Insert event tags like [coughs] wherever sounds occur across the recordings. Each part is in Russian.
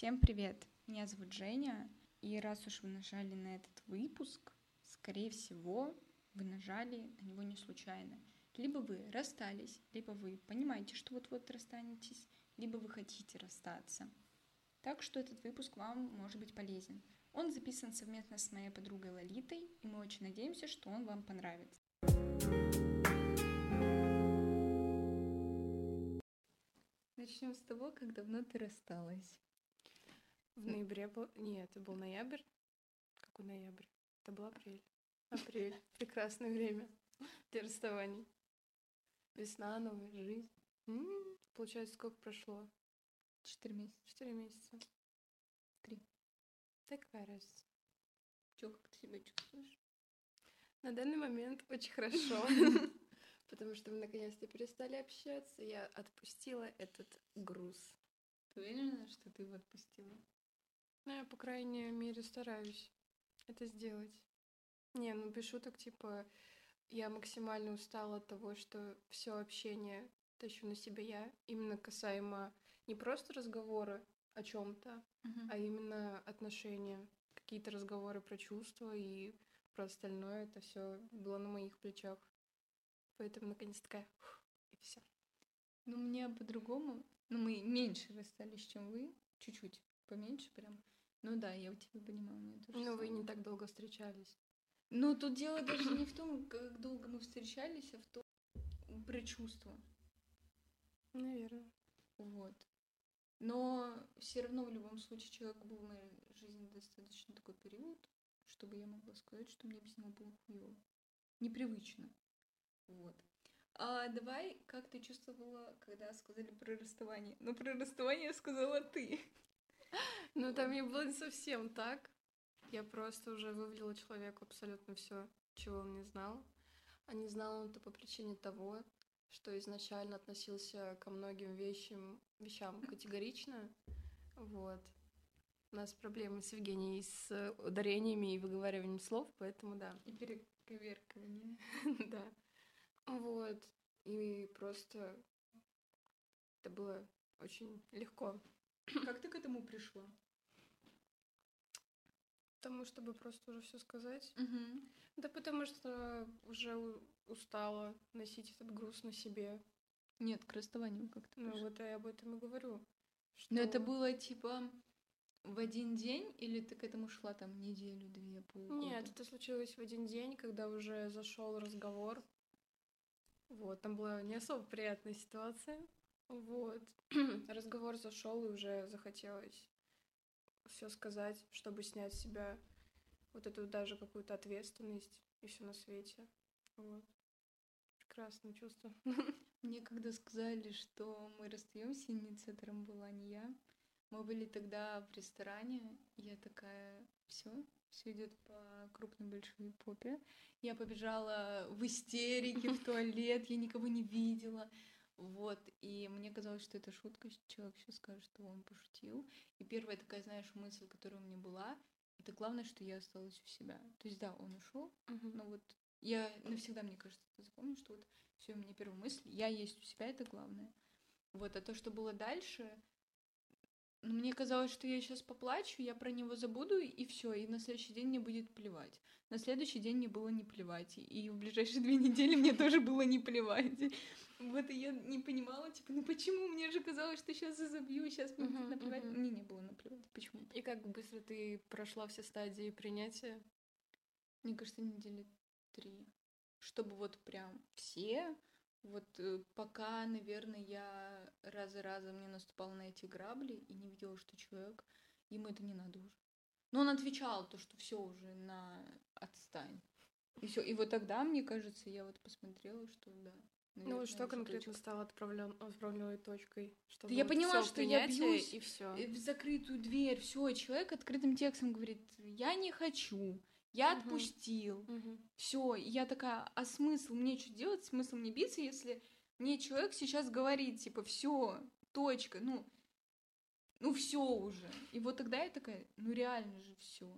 Всем привет! Меня зовут Женя, и раз уж вы нажали на этот выпуск, скорее всего, вы нажали на него не случайно. Либо вы расстались, либо вы понимаете, что вот-вот расстанетесь, либо вы хотите расстаться. Так что этот выпуск вам может быть полезен. Он записан совместно с моей подругой Лолитой, и мы очень надеемся, что он вам понравится. Начнем с того, как давно ты рассталась. В ноябре был... Нет, это был ноябрь. Какой ноябрь? Это был апрель. Апрель. [laughs] Прекрасное время для расставаний. Весна, новая жизнь. М-м, Получается, сколько прошло? Четыре месяца. Четыре месяца. Три. Такая разница. Чё, как ты себя чувствуешь? На данный момент очень хорошо. [laughs] [laughs] Потому что мы наконец-то перестали общаться. Я отпустила этот груз. Ты уверена, что ты его отпустила? Ну, я, по крайней мере, стараюсь это сделать. Не, ну без шуток, типа, я максимально устала от того, что все общение тащу на себя я, именно касаемо не просто разговора о чем-то, а именно отношения, какие-то разговоры про чувства и про остальное, это все было на моих плечах. Поэтому наконец такая, и все. Ну, мне по-другому. Ну, мы меньше расстались, чем вы. Чуть-чуть поменьше прям. Ну да, я у тебя понимаю, меня тоже Ну, вы не так долго встречались. Но тут дело даже не в том, как долго мы встречались, а в том, про чувства. Наверное. Вот. Но все равно в любом случае человек был в моей жизни достаточно такой период, чтобы я могла сказать, что мне без него было хуёво. Непривычно. Вот. А давай, как ты чувствовала, когда сказали про расставание? Ну, про расставание сказала ты. Ну, там не было не совсем так. Я просто уже вывалила человеку абсолютно все, чего он не знал. А не знал он это по причине того, что изначально относился ко многим вещам, вещам категорично. Вот. У нас проблемы с Евгенией с ударениями и выговариванием слов, поэтому да. И перековеркивание. [laughs] Да. Вот. И просто это было очень легко. Как ты к этому пришла? Потому чтобы просто уже все сказать. Угу. Да потому что уже устала носить этот груз на себе. Нет, к расставанию как-то Ну вот я об этом и говорю. Что... Но это было типа в один день, или ты к этому шла там неделю, две, полгода? Нет, это случилось в один день, когда уже зашел разговор. Вот, там была не особо приятная ситуация. Вот. [clears throat] Разговор зашел, и уже захотелось все сказать, чтобы снять с себя вот эту даже какую-то ответственность и все на свете. Вот. Прекрасное чувство. [laughs] Мне когда сказали, что мы расстаемся, инициатором была не я. Мы были тогда в ресторане, я такая, все, все идет по крупной большой попе. Я побежала в истерике в [laughs] туалет, я никого не видела. Вот, и мне казалось, что это шутка, человек сейчас скажет, что он пошутил. И первая такая, знаешь, мысль, которая у меня была, это главное, что я осталась у себя. То есть, да, он ушел, но вот я навсегда, мне кажется, это запомню, что вот все, у меня первая мысль, я есть у себя, это главное. Вот, а то, что было дальше, ну, мне казалось, что я сейчас поплачу, я про него забуду, и все, и на следующий день мне будет плевать. На следующий день мне было не плевать, и- в ближайшие [laughs] две недели мне тоже было не плевать. Вот, и я не понимала, типа, ну почему? Мне же казалось, что сейчас забью, сейчас мне будет наплевать. Мне не было наплевать. Почему? И как быстро ты прошла все стадии принятия? Мне кажется, недели три. Чтобы вот прям все, вот э, пока, наверное, я раз за разом не наступала на эти грабли и не видела, что человек, ему это не надо уже. Но он отвечал то, что все уже на отстань. И все. И вот тогда, мне кажется, я вот посмотрела, что да. Ну наверное, вот что конкретно точка. стало отправлен... отправленной точкой? Чтобы Да я вот поняла, что я бьюсь, И все. Э, в закрытую дверь, все, человек открытым текстом говорит, я не хочу, я Мгм. отпустил. Все, я такая, а смысл мне что делать? Смысл мне биться, если мне человек сейчас говорит, типа, все, точка, ну, ну все уже. И вот тогда я такая, ну реально же все.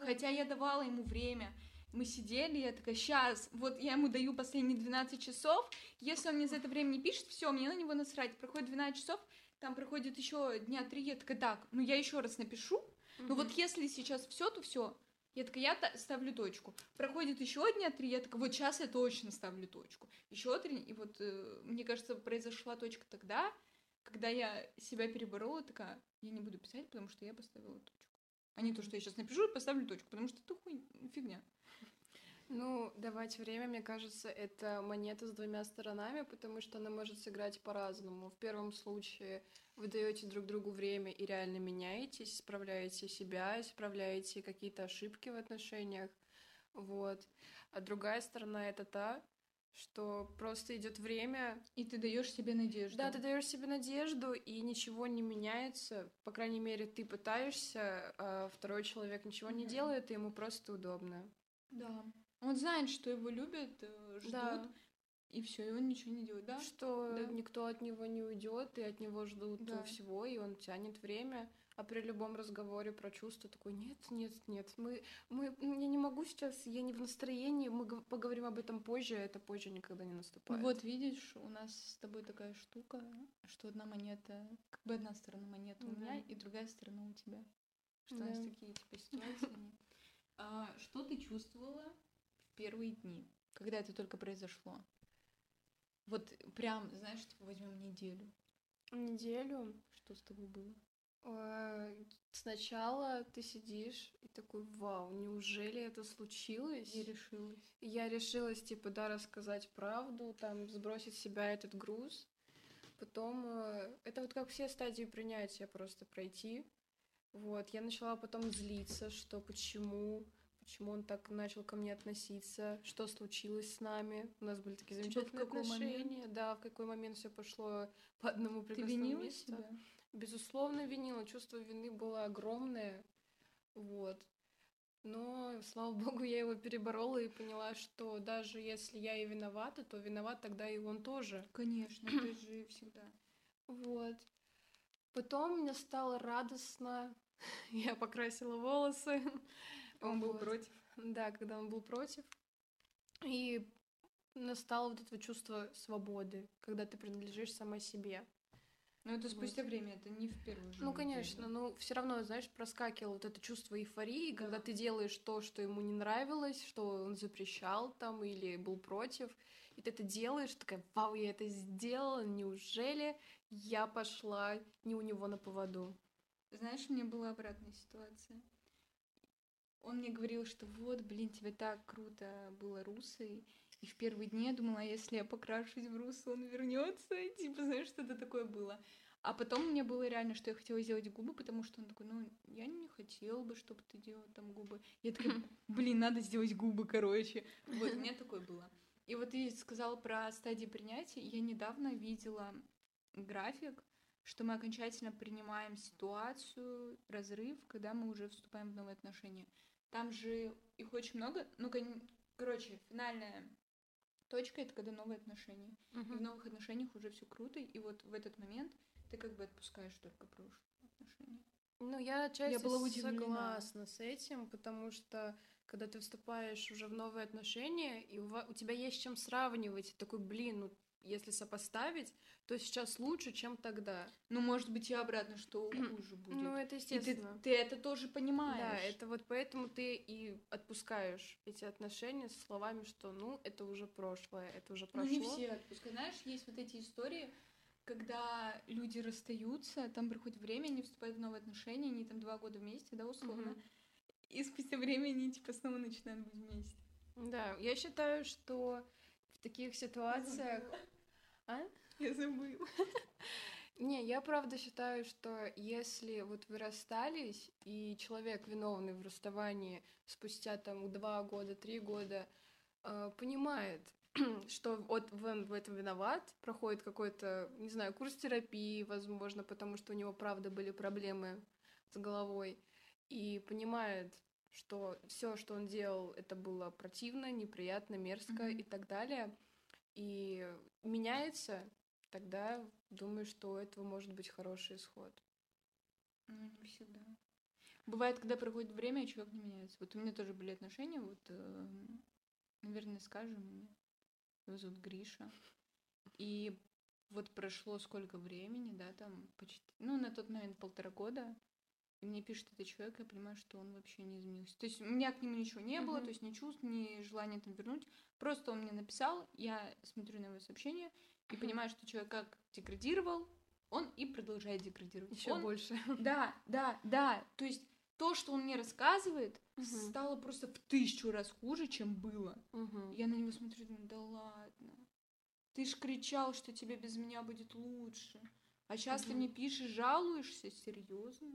Хотя я давала ему время. Мы сидели, я такая, сейчас, вот я ему даю последние 12 часов, если он мне за это время не пишет, все, мне на него насрать. Проходит 12 часов, там проходит еще дня три, я такая, так, ну я еще раз напишу, ну вот если сейчас все, то все. Я такая, я ставлю точку. Проходит еще дня три, я такая, вот сейчас я точно ставлю точку. Еще три, и вот, э, мне кажется, произошла точка тогда, когда я себя переборола, такая, я не буду писать, потому что я поставила точку. А не то, что я сейчас напишу и поставлю точку, потому что это хуй, фигня. Ну, давать время, мне кажется, это монета с двумя сторонами, потому что она может сыграть по-разному. В первом случае вы даете друг другу время и реально меняетесь, исправляете себя, исправляете какие-то ошибки в отношениях. Вот. А другая сторона это та, что просто идет время. И ты даешь себе надежду. Да, ты даешь себе надежду, и ничего не меняется. По крайней мере, ты пытаешься, а второй человек ничего не делает, и ему просто удобно. Да. Он знает, что его любят, э, ждут, Да. и все, и он ничего не делает, да? Что Да. никто от него не уйдет, и от него ждут Да. всего, и он тянет время. А при любом разговоре про чувства такой, нет, нет, нет, мы, мы, я не могу сейчас, я не в настроении, мы гов- поговорим об этом позже, а это позже никогда не наступает. Вот видишь, у нас с тобой такая штука, что одна монета, как бы одна сторона монеты у Да. меня, и другая сторона у тебя. Что у нас Да. такие типа ситуации. [laughs] А, что ты чувствовала первые дни, когда это только произошло? Вот прям, знаешь, типа возьмем неделю. Неделю Что с тобой было? э, сначала ты сидишь и такой, вау, неужели это случилось? Я решилась. Я решилась, типа, да, рассказать правду, там, сбросить с себя этот груз. Потом, э, это вот как все стадии принятия просто пройти. Вот, я начала потом злиться, что почему, почему он так начал ко мне относиться, что случилось с нами. У нас были такие Типа, замечательные момент? отношения. Да, в какой момент все пошло по одному Ты прекрасному винила месту. себя? Безусловно, винила. Чувство вины было огромное. Вот. Но, слава богу, я его переборола и поняла, что даже если я и виновата, то виноват тогда и он тоже. Конечно, ты [clears throat] же всегда. Вот. Потом мне стало радостно. [laughs] Я покрасила волосы. Он был Вот. против. Да, когда он был против. И настало вот это вот чувство свободы, когда ты принадлежишь сама себе. Но это спустя Вот. время, это не в первую же Ну, конечно, но все равно, знаешь, проскакивало вот это чувство эйфории, когда ты делаешь то, что ему не нравилось, что он запрещал там или был против, и ты это делаешь, такая, вау, я это сделала, неужели я пошла не у него на поводу? Знаешь, у меня была обратная ситуация. Он мне говорил, что вот, блин, тебе так круто было русой. И в первые дни я думала, а если я покрашусь в русо, он вернется. [laughs] Типа, знаешь, что-то такое было. А потом мне было реально, что я хотела сделать губы, потому что он такой, ну, я не хотел бы, чтобы ты делал там губы. Я такая, блин, надо сделать губы, короче. Вот, у меня [laughs] такое было. И вот ты сказал про стадии принятия. Я недавно видела график, что мы окончательно принимаем ситуацию, разрыв, когда мы уже вступаем в новые отношения. Там же их очень много. Ну, кон- короче, финальная точка это когда новые отношения. И в новых отношениях уже все круто, и вот в этот момент ты как бы отпускаешь только прошлые отношения. Ну, я отчасти была удивлена. согласна с этим, потому что когда ты вступаешь уже в новые отношения, и у, у тебя есть с чем сравнивать, такой, блин, ну, если сопоставить, то сейчас лучше, чем тогда. Ну, может быть, и обратно, что [clears throat] хуже будет. Ну, это и ты, естественно. ты это тоже понимаешь. Да, это вот поэтому ты и отпускаешь эти отношения со словами, что ну это уже прошлое, это уже Ну, прошло. не все отпускают. Знаешь, есть вот эти истории, когда люди расстаются, там проходит время, они вступают в новые отношения, они там два года вместе, да, условно. Мгм. И спустя время они типа снова начинают быть вместе. Да, я считаю, что в таких ситуациях. А? Я забыла. Не, я правда считаю, что если вот вы расстались, и человек, виновный в расставании спустя там два года, три года, э, понимает, [clears throat] что вот он в этом виноват, проходит какой-то, не знаю, курс терапии, возможно, потому что у него правда были проблемы с головой, и понимает, что все, что он делал, это было противно, неприятно, мерзко Мгм. и так далее, и меняется, тогда думаю, что у этого может быть хороший исход. Ну, не всегда. Бывает, когда проходит время, и человек не меняется. Вот у меня тоже были отношения, вот, эм, наверное, скажем, его зовут Гриша. И вот прошло сколько времени, да, там почти, ну, на тот момент полтора года, и мне пишет этот человек, я понимаю, что он вообще не изменился. То есть у меня к нему ничего не было, Мгм. то есть ни чувств, ни желания там вернуть. Просто он мне написал, я смотрю на его сообщение и понимаю, что человек как деградировал, он и продолжает деградировать. Еще Он- больше. Да, да, да. То есть то, что он мне рассказывает, Мгм. стало просто в тысячу раз хуже, чем было. Мгм. Я на него смотрю и думаю, да ладно. Ты ж кричал, что тебе без меня будет лучше. А сейчас ты Мгм. мне пишешь, жалуешься? Серьезно?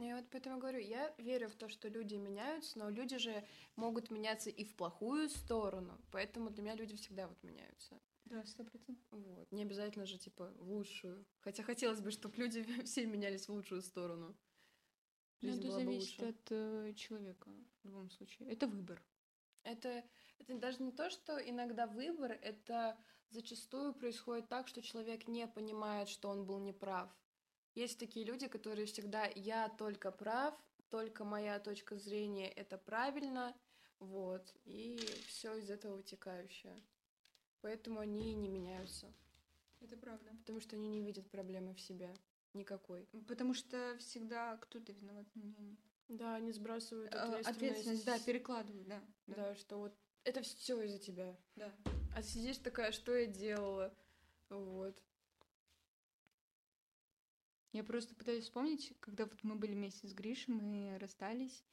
Я вот поэтому говорю, я верю в то, что люди меняются, но люди же могут меняться и в плохую сторону, поэтому для меня люди всегда вот меняются. Да, сто процентов. Вот. Не обязательно же, типа, в лучшую. Хотя хотелось бы, чтобы люди [laughs] все менялись в лучшую сторону. Ну, Жизнь это была бы зависит лучше. от э, человека в любом случае. Это выбор. Это, это даже не то, что иногда выбор, это зачастую происходит так, что человек не понимает, что он был неправ. Есть такие люди, которые всегда «я только прав», только моя точка зрения — это правильно, вот, и все из этого вытекающее. Поэтому они не меняются, Это правда. потому что они не видят проблемы в себе никакой. Потому что всегда кто-то виноват на меня. Да, они сбрасывают Э, ответственность. Ответственность, да, перекладывают, да. Да. Да, что вот это все из-за тебя. да. А сидишь такая, что я делала? Вот. Я просто пытаюсь вспомнить, когда вот мы были вместе с Гришей, мы расстались.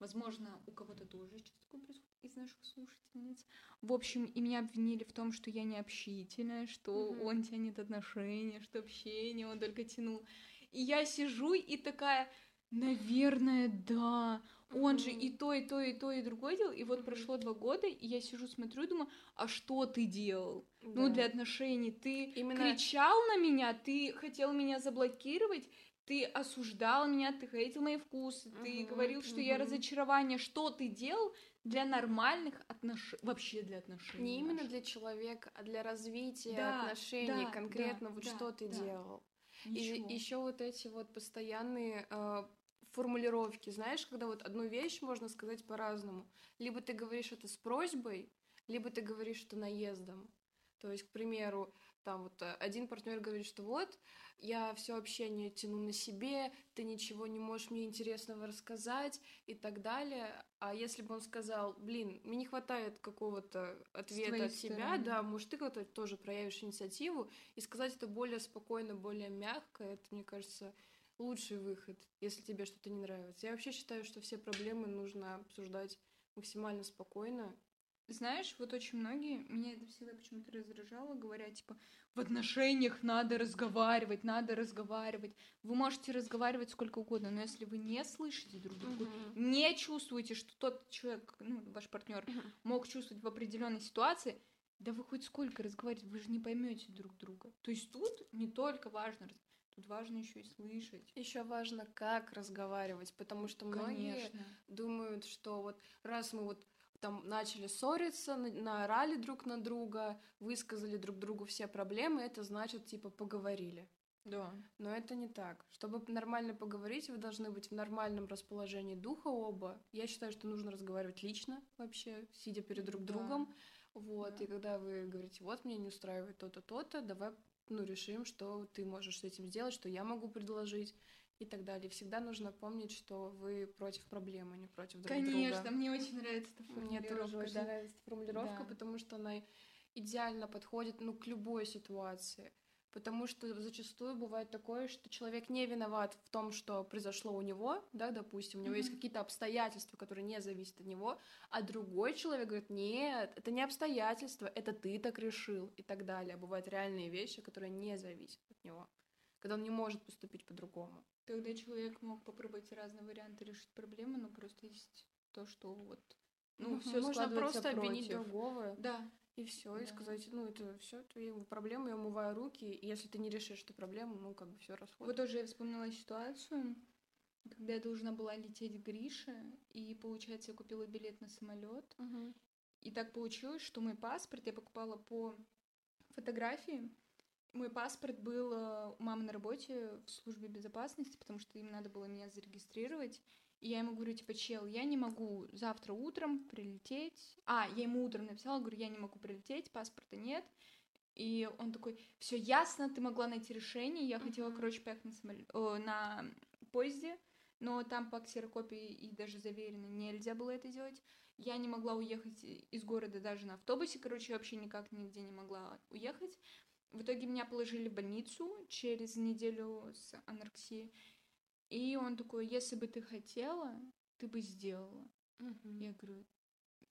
Возможно, у кого-то тоже сейчас такое происходит из наших слушательниц. В общем, и меня обвинили в том, что я не общительная, что Мгм. он тянет отношения, что общение он только тянул. И я сижу и такая, наверное, да. Он же и то, и то, и то, и другое делал. И вот прошло два года, и я сижу, смотрю и думаю, а что ты делал? Ну, Да. для отношений. Ты Именно- кричал на меня, ты хотел меня заблокировать, ты осуждал меня, ты хейтил мои вкусы, ты Мгм, говорил, что я мгм. разочарование. Что ты делал для нормальных отношений? Вообще для отношений. Не именно наших? для человека, а для развития Да, отношений да, конкретно. да, вот да, что ты да. делал. Ничего. И еще вот эти вот постоянные э, формулировки, знаешь, когда вот одну вещь можно сказать по-разному. Либо ты говоришь это с просьбой, либо ты говоришь это наездом. То есть, к примеру, там вот э, один партнер говорит, что вот я все общение тяну на себе, ты ничего не можешь мне интересного рассказать и так далее. А если бы он сказал, блин, мне не хватает какого-то ответа от тебя, да, может, ты как-то тоже проявишь инициативу, и сказать это более спокойно, более мягко, это, мне кажется, лучший выход, если тебе что-то не нравится. Я вообще считаю, что все проблемы нужно обсуждать максимально спокойно. Знаешь, вот очень многие, меня это всегда почему-то раздражало, говорят, типа, в отношениях надо разговаривать, надо разговаривать. Вы можете разговаривать сколько угодно, но если вы не слышите друг друга, не чувствуете, что тот человек, ну, ваш партнер, мог чувствовать в определенной ситуации, да вы хоть сколько разговариваете, вы же не поймете друг друга. То есть тут не только важно, тут важно еще и слышать. Еще важно, как разговаривать, потому что многие Конечно. думают, что вот раз мы вот там начали ссориться, на- наорали друг на друга, высказали друг другу все проблемы, это значит, типа, поговорили. Да. Но это не так. Чтобы нормально поговорить, вы должны быть в нормальном расположении духа оба. Я считаю, что нужно разговаривать лично вообще, сидя перед друг Да. другом. Вот, Да. и когда вы говорите, вот, мне не устраивает то-то, то-то, давай, ну, решим, что ты можешь с этим сделать, что я могу предложить и так далее. Всегда нужно помнить, что вы против проблемы, а не против друг Конечно, друга. мне очень нравится эта Мне тоже формулировка, очень да. нравится формулировка, Да. потому что она идеально подходит ну, к любой ситуации. Потому что зачастую бывает такое, что человек не виноват в том, что произошло у него, да, допустим, у него есть Мгм. какие-то обстоятельства, которые не зависят от него, а другой человек говорит, нет, это не обстоятельства, это ты так решил и так далее. Бывают реальные вещи, которые не зависят от него, когда он не может поступить по-другому. Тогда человек мог попробовать разные варианты решить проблему, но просто есть то, что вот, ну, Мгм. все Можно просто обвинить против. другого. Да, И все, и Да. сказать, ну, это все твои проблемы, я умываю руки, и если ты не решишь эту проблему, ну, как бы все вот расходится. тоже я вспомнила ситуацию, когда я должна была лететь к Грише, и, получается, я купила билет на самолет, Мгм. и так получилось, что мой паспорт я покупала по фотографии, мой паспорт был э, у мамы на работе в службе безопасности, потому что им надо было меня зарегистрировать. И я ему говорю, типа, чел, я не могу завтра утром прилететь. А, я ему утром написала, говорю, я не могу прилететь, паспорта нет. И он такой, все ясно, ты могла найти решение. Я хотела, короче, поехать на, самолет, о, на поезде, но там по ксерокопии и даже заверено нельзя было это делать. Я не могла уехать из города даже на автобусе, короче, вообще никак нигде не могла уехать. В итоге меня положили в больницу через неделю с анорексией. И он такой, если бы ты хотела, ты бы сделала. Мгм. Я говорю,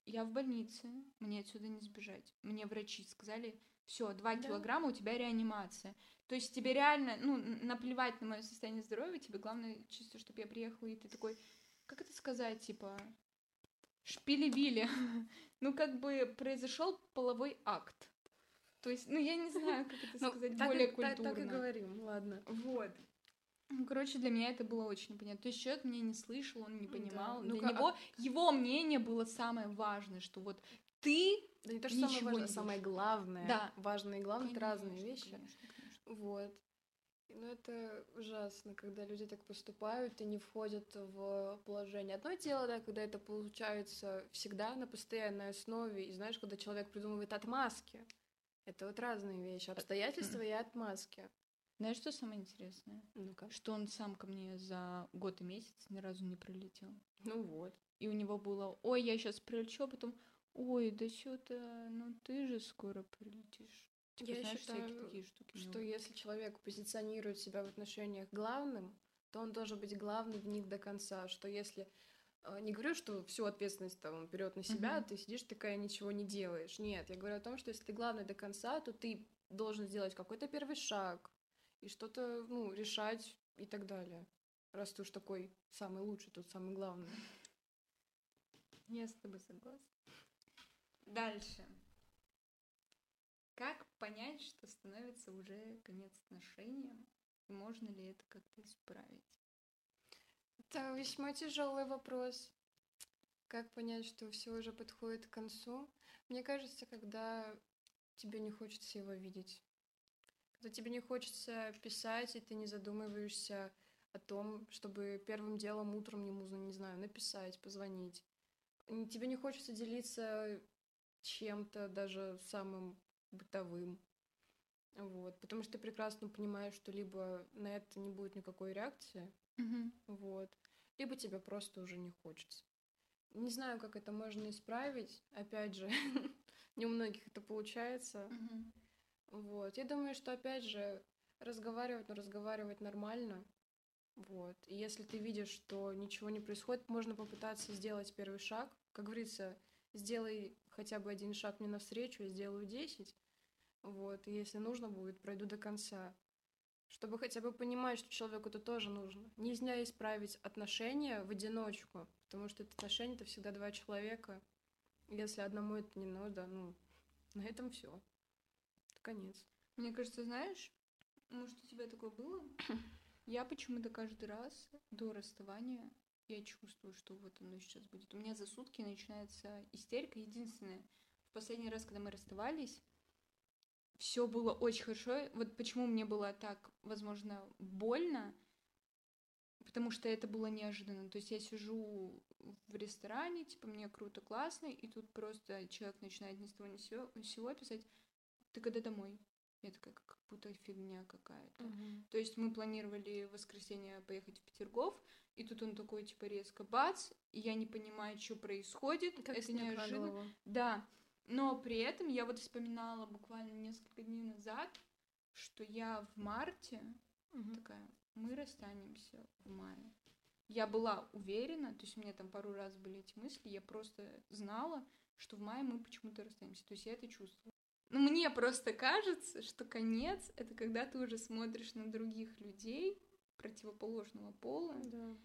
я в больнице, мне отсюда не сбежать. Мне врачи сказали, все, два Да. килограмма, у тебя реанимация. То есть тебе реально, ну, наплевать на мое состояние здоровья, тебе главное чисто, чтобы я приехала, и ты такой, как это сказать, типа, шпили-били. [laughs] ну, как бы произошел половой акт. То есть, ну, я не знаю, как это Ну, сказать так более так- Так, и культурно. говорим, ладно. Вот. Ну, короче, для меня это было очень непонятно. То есть человек меня не слышал, он не Да. понимал. Для Ну-ка, а него его мнение было самое важное, что вот ты... Да не то, что самое важное, не а самое главное. Да. Важное и главное — это разные Конечно, вещи. конечно, конечно. Вот. Ну, это ужасно, когда люди так поступают и не входят в положение. Одно дело, да, когда это получается всегда на постоянной основе, и знаешь, когда человек придумывает отмазки. Это вот разные вещи. Обстоятельства и отмазки. Знаешь, что самое интересное? Ну-ка. Что он сам ко мне за год и месяц ни разу не прилетел. Ну вот. И у него было, ой, я сейчас прилечу, а потом, ой, да что-то, ну ты же скоро прилетишь. Типа, Я знаешь, всякие считаю, такие штуки. Что если человек позиционирует себя в отношениях главным, то он должен быть главным в них до конца. Что если э, не говорю, что всю ответственность там он берет на себя, Мгм. ты сидишь такая ничего не делаешь. Нет, я говорю о том, что если ты главный до конца, то ты должен сделать какой-то первый шаг и что-то, ну, решать и так далее. Раз ты уж такой самый лучший, тут самый главный. [laughs] Я с тобой согласна. Дальше. Как понять, что становится уже конец отношениям? И можно ли это как-то исправить? Это весьма тяжелый вопрос. Как понять, что все уже подходит к концу? Мне кажется, когда тебе не хочется его видеть. Когда тебе не хочется писать, и ты не задумываешься о том, чтобы первым делом утром ему, не знаю, написать, позвонить. Тебе не хочется делиться чем-то, даже самым бытовым. Вот. Потому что ты прекрасно понимаешь, что либо на это не будет никакой реакции, вот. Либо тебе просто уже не хочется. Не знаю, как это можно исправить. Опять же, [laughs] не у многих это получается. Вот. Я думаю, что опять же разговаривать, но разговаривать нормально. Вот. И если ты видишь, что ничего не происходит, можно попытаться сделать первый шаг. Как говорится, сделай хотя бы один шаг мне навстречу, я сделаю 10. Вот. И если нужно будет, пройду до конца. Чтобы хотя бы понимать, что человеку это тоже нужно. Нельзя исправить отношения в одиночку, потому что это отношения это всегда два человека. Если одному это не надо, ну, на этом все. Конец. Мне кажется, знаешь, может, у тебя такое было? [coughs] Я почему-то каждый раз до расставания я чувствую, что вот оно сейчас будет. У меня за сутки начинается истерика. Единственное, в последний раз, когда мы расставались, все было очень хорошо. Вот почему мне было так, возможно, больно, потому что это было неожиданно. То есть я сижу в ресторане, типа, мне круто, классно, и тут просто человек начинает ни с того ни с сего- ни с сего писать, ты когда домой? Я такая, как будто фигня какая-то. То есть мы планировали в воскресенье поехать в Петергоф, и тут он такой, типа, резко бац, и я не понимаю, что происходит. Как это неожиданно. голову. Да, но при этом я вот вспоминала буквально несколько дней назад, что я в марте Мгм. такая, мы расстанемся в мае. Я была уверена, то есть у меня там пару раз были эти мысли, я просто знала, что в мае мы почему-то расстанемся. То есть я это чувствовала. Ну, мне просто кажется, что конец — это когда ты уже смотришь на других людей противоположного пола Да.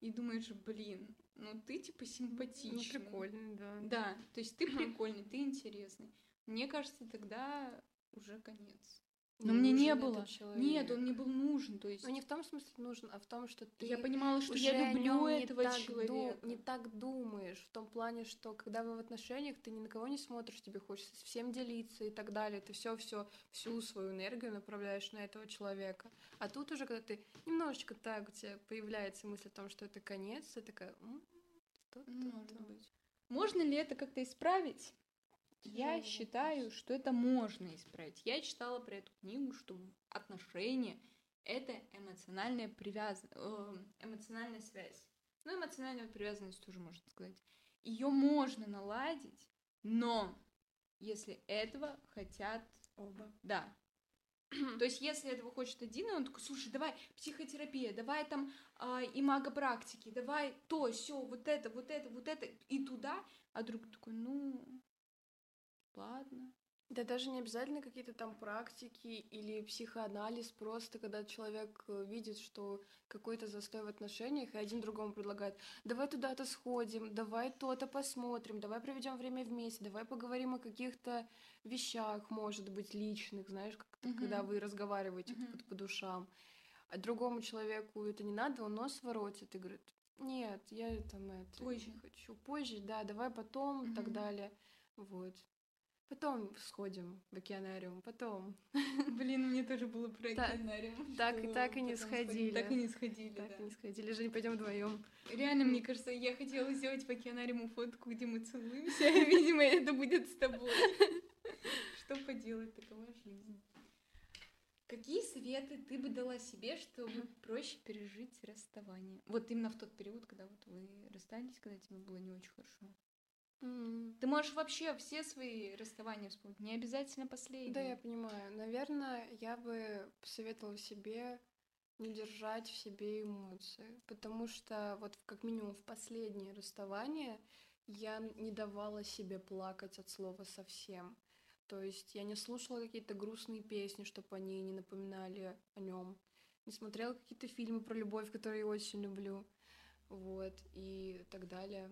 и думаешь, блин, ну ты типа Ну, симпатичный. прикольно, да. Да, то есть ты [laughs] прикольный, ты интересный. Мне кажется, тогда уже конец. Но Не мне не было. Нет, он мне был нужен, то есть Ну, не в том смысле нужен, а в том, что ты я понимала, что я люблю этого так человека. не так думаешь, в том плане, что когда вы в отношениях, ты ни на кого не смотришь, тебе хочется всем делиться и так далее. Ты все, все, всю свою энергию направляешь на этого человека. А тут уже, когда ты немножечко так, у тебя появляется мысль о том, что это конец, ты такая, «М, что-то Может там». быть. Можно ли это как-то исправить? Я считаю, вопрос. что это можно исправить. Я читала про эту книгу, что отношения это эмоциональная привязанность, эмоциональная связь. Ну, эмоциональная привязанность тоже можно сказать. Ее можно наладить, но если этого хотят Оба. Да. [clears throat] То есть, если этого хочет один, и он такой, слушай, давай психотерапия, давай там а, имагопрактики, давай то, все, вот это, вот это, вот это, и туда, а друг такой, ну, ладно. Да даже не обязательно какие-то там практики или психоанализ, просто когда человек э, видит, что какой-то застой в отношениях, и один другому предлагает, давай туда-то сходим, давай то-то посмотрим, давай проведем время вместе, давай поговорим о каких-то вещах, может быть, личных, знаешь, как-то, Мгм. когда вы разговариваете Мгм. по, по душам. А другому человеку это не надо, он нос воротит и говорит, нет, я там это Позже. не хочу. Позже, да, давай потом, и так далее. Вот. Потом сходим в океанариум, потом. [laughs] Блин, мне тоже было про Так- океанариум. так и что так и не сходили. Так и не сходили, Так, да. не сходили, Жень, пойдем вдвоем. Реально, мне кажется, я хотела сделать в океанариуму фотку, где мы целуемся, [laughs] видимо, это будет с тобой. [laughs] Что поделать, такова жизнь. Какие советы ты бы дала себе, чтобы проще пережить расставание? Вот именно в тот период, когда вот вы расстались, когда тебе было не очень хорошо. Ты можешь вообще все свои расставания вспомнить, не обязательно последние. Да, я понимаю. Наверное, я бы посоветовала себе не держать в себе эмоции, потому что вот как минимум в последнее расставание я не давала себе плакать от слова совсем. То есть я не слушала какие-то грустные песни, чтобы они не напоминали о нем. Не смотрела какие-то фильмы про любовь, которые я очень люблю. Вот, и так далее.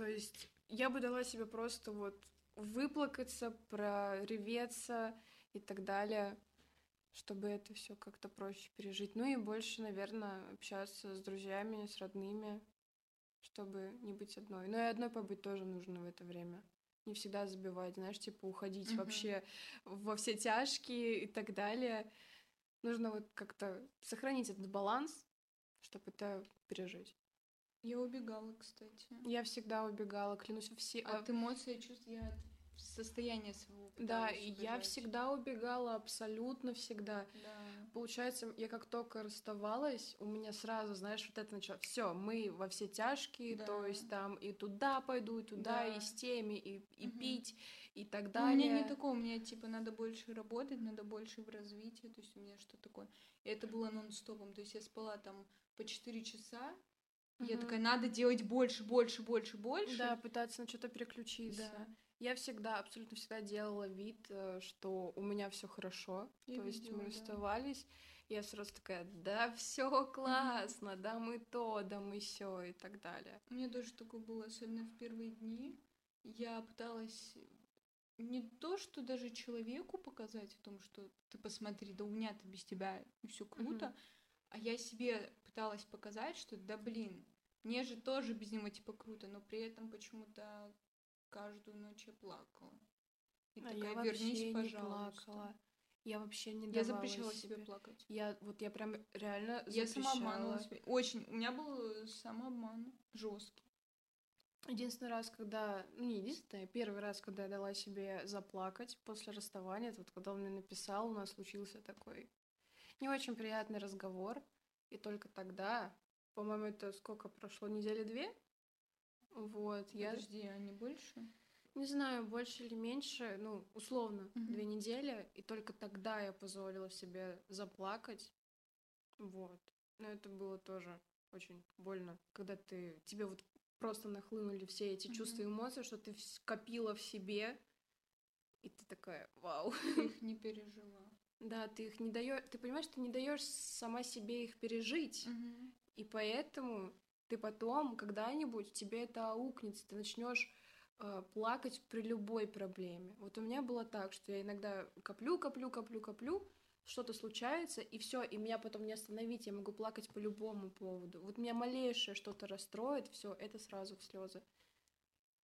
То есть я бы дала себе просто вот выплакаться, прореветься и так далее, чтобы это все как-то проще пережить. Ну и больше, наверное, общаться с друзьями, с родными, чтобы не быть одной. Но и одной побыть тоже нужно в это время. Не всегда забивать, знаешь, типа уходить Мгм. вообще во все тяжкие и так далее. Нужно вот как-то сохранить этот баланс, чтобы это пережить. Я убегала, кстати. Я всегда убегала, клянусь, все... а, От эмоций, чувств, я от состояния своего Да, я всегда убегала, абсолютно всегда. Да. Получается, я как только расставалась, у меня сразу, знаешь, вот это начало. Все, мы во все тяжкие, то Да. есть там и туда пойду, и туда, Да. и с теми, и, и Мгм. пить, и так Ну, у далее. меня не такое, у меня типа надо больше работать, надо больше в развитии, то есть у меня что такое. И это было нон-стопом, то есть я спала там по 4 часа, и я такая, надо делать больше, больше, больше, больше. Да, пытаться на что-то переключиться. Да. Я всегда, абсолютно всегда делала вид, э, что у меня все хорошо. Я то есть видела, мы да. расставались. и Я сразу такая, да, все классно, да, мы то, да, мы все и так далее. У меня тоже такое было, особенно в первые дни. Я пыталась не то, что даже человеку показать о том, что ты посмотри, да у меня-то без тебя все круто, Мгм. а я себе пыталась показать, что да блин, мне же тоже без него типа круто, но при этом почему-то каждую ночь я плакала. И А такая, я вернись, пожалуйста. плакала. Я вообще не Я давала запрещала себе. себе плакать. Я вот я прям реально Я сама запрещала. обманывала себя. Очень. У меня был самообман жесткий. Единственный раз, когда, ну не единственный, а первый раз, когда я дала себе заплакать после расставания, это вот когда он мне написал, у нас случился такой не очень приятный разговор, и только тогда, по-моему, это сколько прошло, недели две? Вот, я Подожди, а не больше? не знаю, больше или меньше, ну, условно, Мгм. две недели, и только тогда я позволила себе заплакать, вот. Но это было тоже очень больно, когда ты, тебе вот просто нахлынули все эти Мгм. чувства и эмоции, что ты копила в себе, и ты такая, вау. Ты их [laughs] не пережила. Да, ты их не даешь, ты понимаешь, ты не даешь сама себе их пережить, и поэтому ты потом когда-нибудь тебе это аукнется, ты начнешь э, плакать при любой проблеме. Вот у меня было так, что я иногда коплю, коплю, коплю, коплю, что-то случается, и все, и меня потом не остановить, я могу плакать по любому поводу. Вот меня малейшее что-то расстроит, все, это сразу в слезы.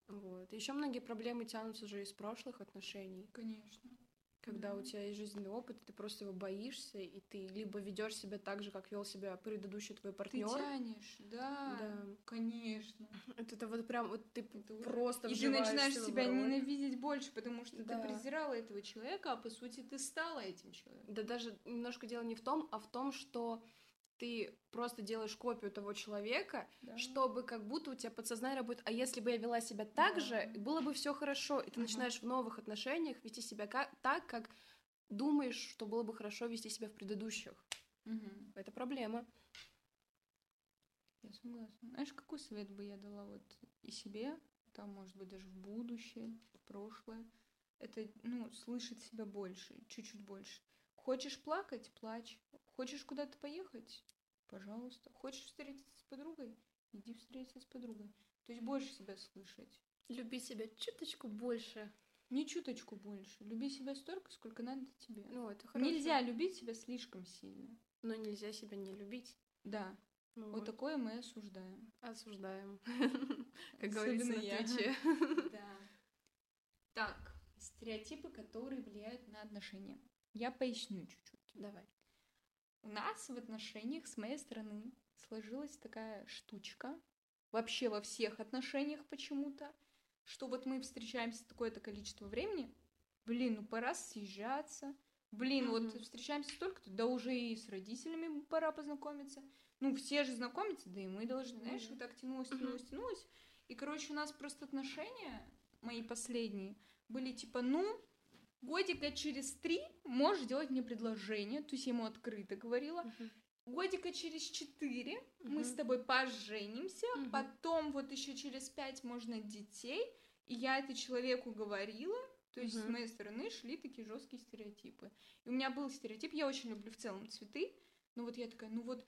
Вот. Еще многие проблемы тянутся же из прошлых отношений. Конечно. Когда у Да. тебя есть жизненный опыт, ты просто его боишься, и ты либо ведешь себя так же, как вел себя предыдущий твой Ты партнер. тянешь, да, Да. конечно. Это, это вот прям вот ты Это просто И ты начинаешь себя роль. ненавидеть больше, потому что Да. ты презирала этого человека, а по сути ты стала этим человеком. Да даже немножко дело не в том, а в том, что ты просто делаешь копию того человека, Да. чтобы как будто у тебя подсознание работает. А если бы я вела себя так Да. же, было бы все хорошо. И ты Ага. начинаешь в новых отношениях вести себя ка- так, как думаешь, что было бы хорошо вести себя в предыдущих. Мгм. Это проблема. Я согласна. Знаешь, какой совет бы я дала вот и себе, там, может быть, даже в будущее, в прошлое? Это, ну, слышать себя больше, чуть-чуть больше. Хочешь плакать? Плачь. Хочешь куда-то поехать? Пожалуйста. Хочешь встретиться с подругой? Иди встретиться с подругой. То есть больше себя слышать. Люби себя чуточку больше. Не чуточку больше. Люби себя столько, сколько надо тебе. Ну, это хорошо. Нельзя любить себя слишком сильно. Но нельзя себя не любить. Да, Ну, вот такое мы осуждаем. Осуждаем. [laughs] Как говорится на. Твиче. [laughs] Да. Так, стереотипы, которые влияют на отношения. Я поясню чуть-чуть. Давай. У нас в отношениях с моей стороны сложилась такая штучка, вообще во всех отношениях почему-то, что вот мы встречаемся такое-то количество времени, блин, ну пора съезжаться, блин, вот Мгм. встречаемся столько-то, да уже и с родителями пора познакомиться. Ну, все же знакомятся, да и мы должны, знаешь, Мгм. вот так тянулось, тянулось, тянулось. И, короче, у нас просто отношения, мои последние, были типа, ну, годика через три можешь делать мне предложение, то есть я ему открыто говорила. Мгм. Годика через четыре мы с тобой поженимся, Мгм. потом вот еще через пять можно детей, и я это человеку говорила, то есть с Мгм. моей стороны шли такие жесткие стереотипы. И у меня был стереотип, я очень люблю в целом цветы, но вот я такая, ну вот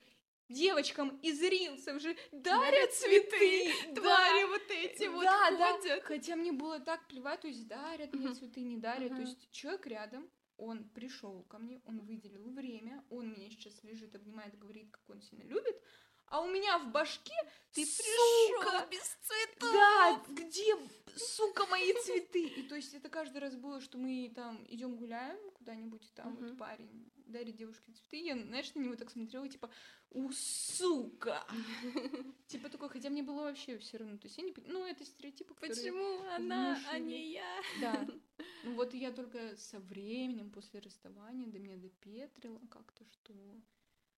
девочкам из рилсов же дарят цветы, [laughs] Твари вот эти вот да, да. ходят. Хотя мне было так плевать, то есть дарят мне цветы, не дарят. То есть человек рядом, он пришел ко мне, он выделил время, он меня сейчас лежит, обнимает, говорит, как он сильно любит, а у меня в башке Ты сука, без цветов. да, где, сука, мои цветы? И то есть это каждый раз было, что мы там идем гуляем куда-нибудь, и там вот парень дарит девушке цветы, я, знаешь, на него так смотрела, типа, у, сука! [laughs] Типа такой, хотя мне было вообще все равно, то есть я не ну, это стереотипы. Почему она, а не я? Да. [laughs] Ну вот я только со временем, после расставания, до меня допетрила как-то, что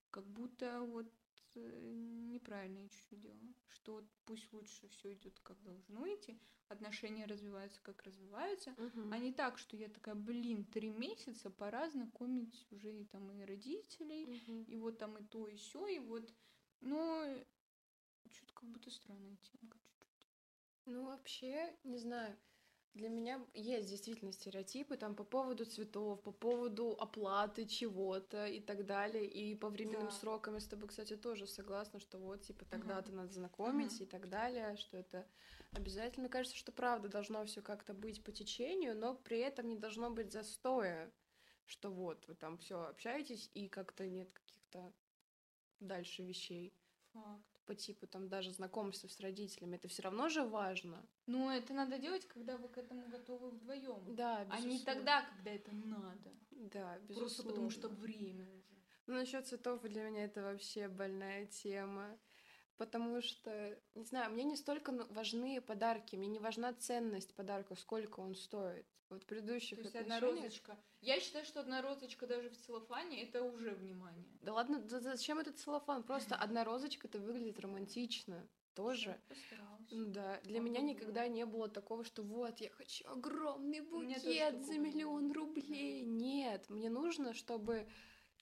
как будто вот неправильно я чуть-чуть делала. Что пусть лучше все идет как должно идти, отношения развиваются как развиваются, а не так, что я такая, блин, три месяца, пора знакомить уже и там и родителей, Мгм. и вот там и то, и все, и вот, ну, что-то как будто странная тема. чуть-чуть. Ну, вообще, не знаю. Для меня есть действительно стереотипы там по поводу цветов, по поводу оплаты чего-то и так далее. И по временным Да. срокам я с тобой, кстати, тоже согласна, что вот, типа, тогда-то надо знакомить Мгм. и так далее, что это обязательно. Мне кажется, что правда должно все как-то быть по течению, но при этом не должно быть застоя, что вот, вы там все общаетесь, и как-то нет каких-то дальше вещей Факт. По типу там даже знакомства с родителями. Это все равно же важно. Но это надо делать, когда вы к этому готовы вдвоем. Да, А не безусловно. тогда, когда это надо. Да, безусловно. Просто потому что время уже. Ну, насчет цветов для меня это вообще больная тема. Потому что, не знаю, мне не столько важны подарки, мне не важна ценность подарка, сколько он стоит. Вот предыдущих То есть одна отношениях- розочка. Я считаю, что одна розочка даже в целлофане это уже внимание. Да ладно, да зачем этот целлофан? Просто [laughs] одна розочка, это выглядит романтично. Тоже. Да, для Слава меня никогда не было такого, что вот, я хочу огромный букет за миллион рублей. Нет, мне нужно, чтобы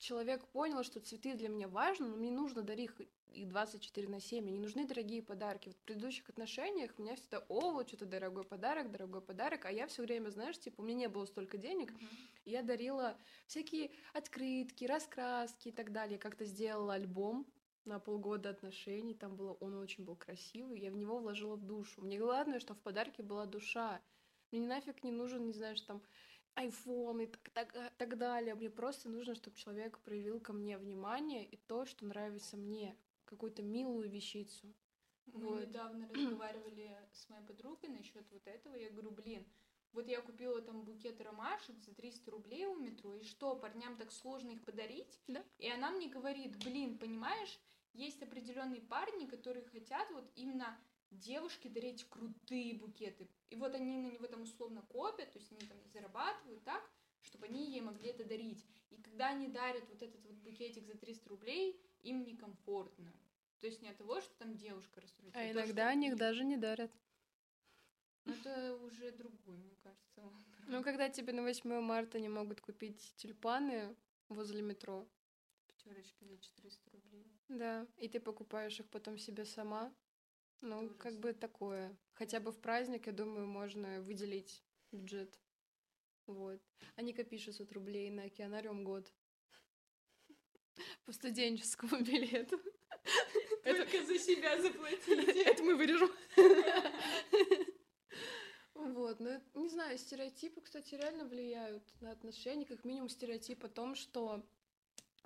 человек понял, что цветы для меня важны, но мне нужно дарить их 24 на 7, мне не нужны дорогие подарки. Вот в предыдущих отношениях у меня всегда, о, вот что-то дорогой подарок, дорогой подарок, а я все время, знаешь, типа, у меня не было столько денег, и я дарила всякие открытки, раскраски и так далее. Я как-то сделала альбом на полгода отношений, там было, он очень был красивый, я в него вложила в душу. Мне главное, что в подарке была душа. Мне нафиг не нужен, не знаешь, там, айфон и так, так, так далее. Мне просто нужно, чтобы человек проявил ко мне внимание и то, что нравится мне, какую-то милую вещицу. Мы Вот. недавно [clears throat] разговаривали с моей подругой насчет вот этого. Я говорю, блин, вот я купила там букет ромашек за 300 рублей у метро, и что, парням так сложно их подарить? Да. И она мне говорит, блин, понимаешь, есть определенные парни, которые хотят вот именно девушке дарить крутые букеты. И вот они на него там условно копят, то есть они там зарабатывают так, чтобы они ей могли это дарить. И когда они дарят вот этот вот букетик за 300 рублей, им некомфортно. То есть не от того, что там девушка расстроится. А то, иногда что они их даже не дарят. Ну, это уже другой, мне кажется. вопрос. Ну, когда тебе на 8 марта не могут купить тюльпаны возле метро, Пятерочки за 400 рублей. да, и ты покупаешь их потом себе сама, ну, Это как бы такое. Хотя бы в праздник, я думаю, можно выделить бюджет. Вот. А Ника пишет 600 рублей на океанариум год. [laughs] По студенческому [laughs] билету. Только за себя заплатите. это мы вырежем. [laughs] Вот, ну, не знаю, стереотипы, кстати, реально влияют на отношения, как минимум стереотип о том, что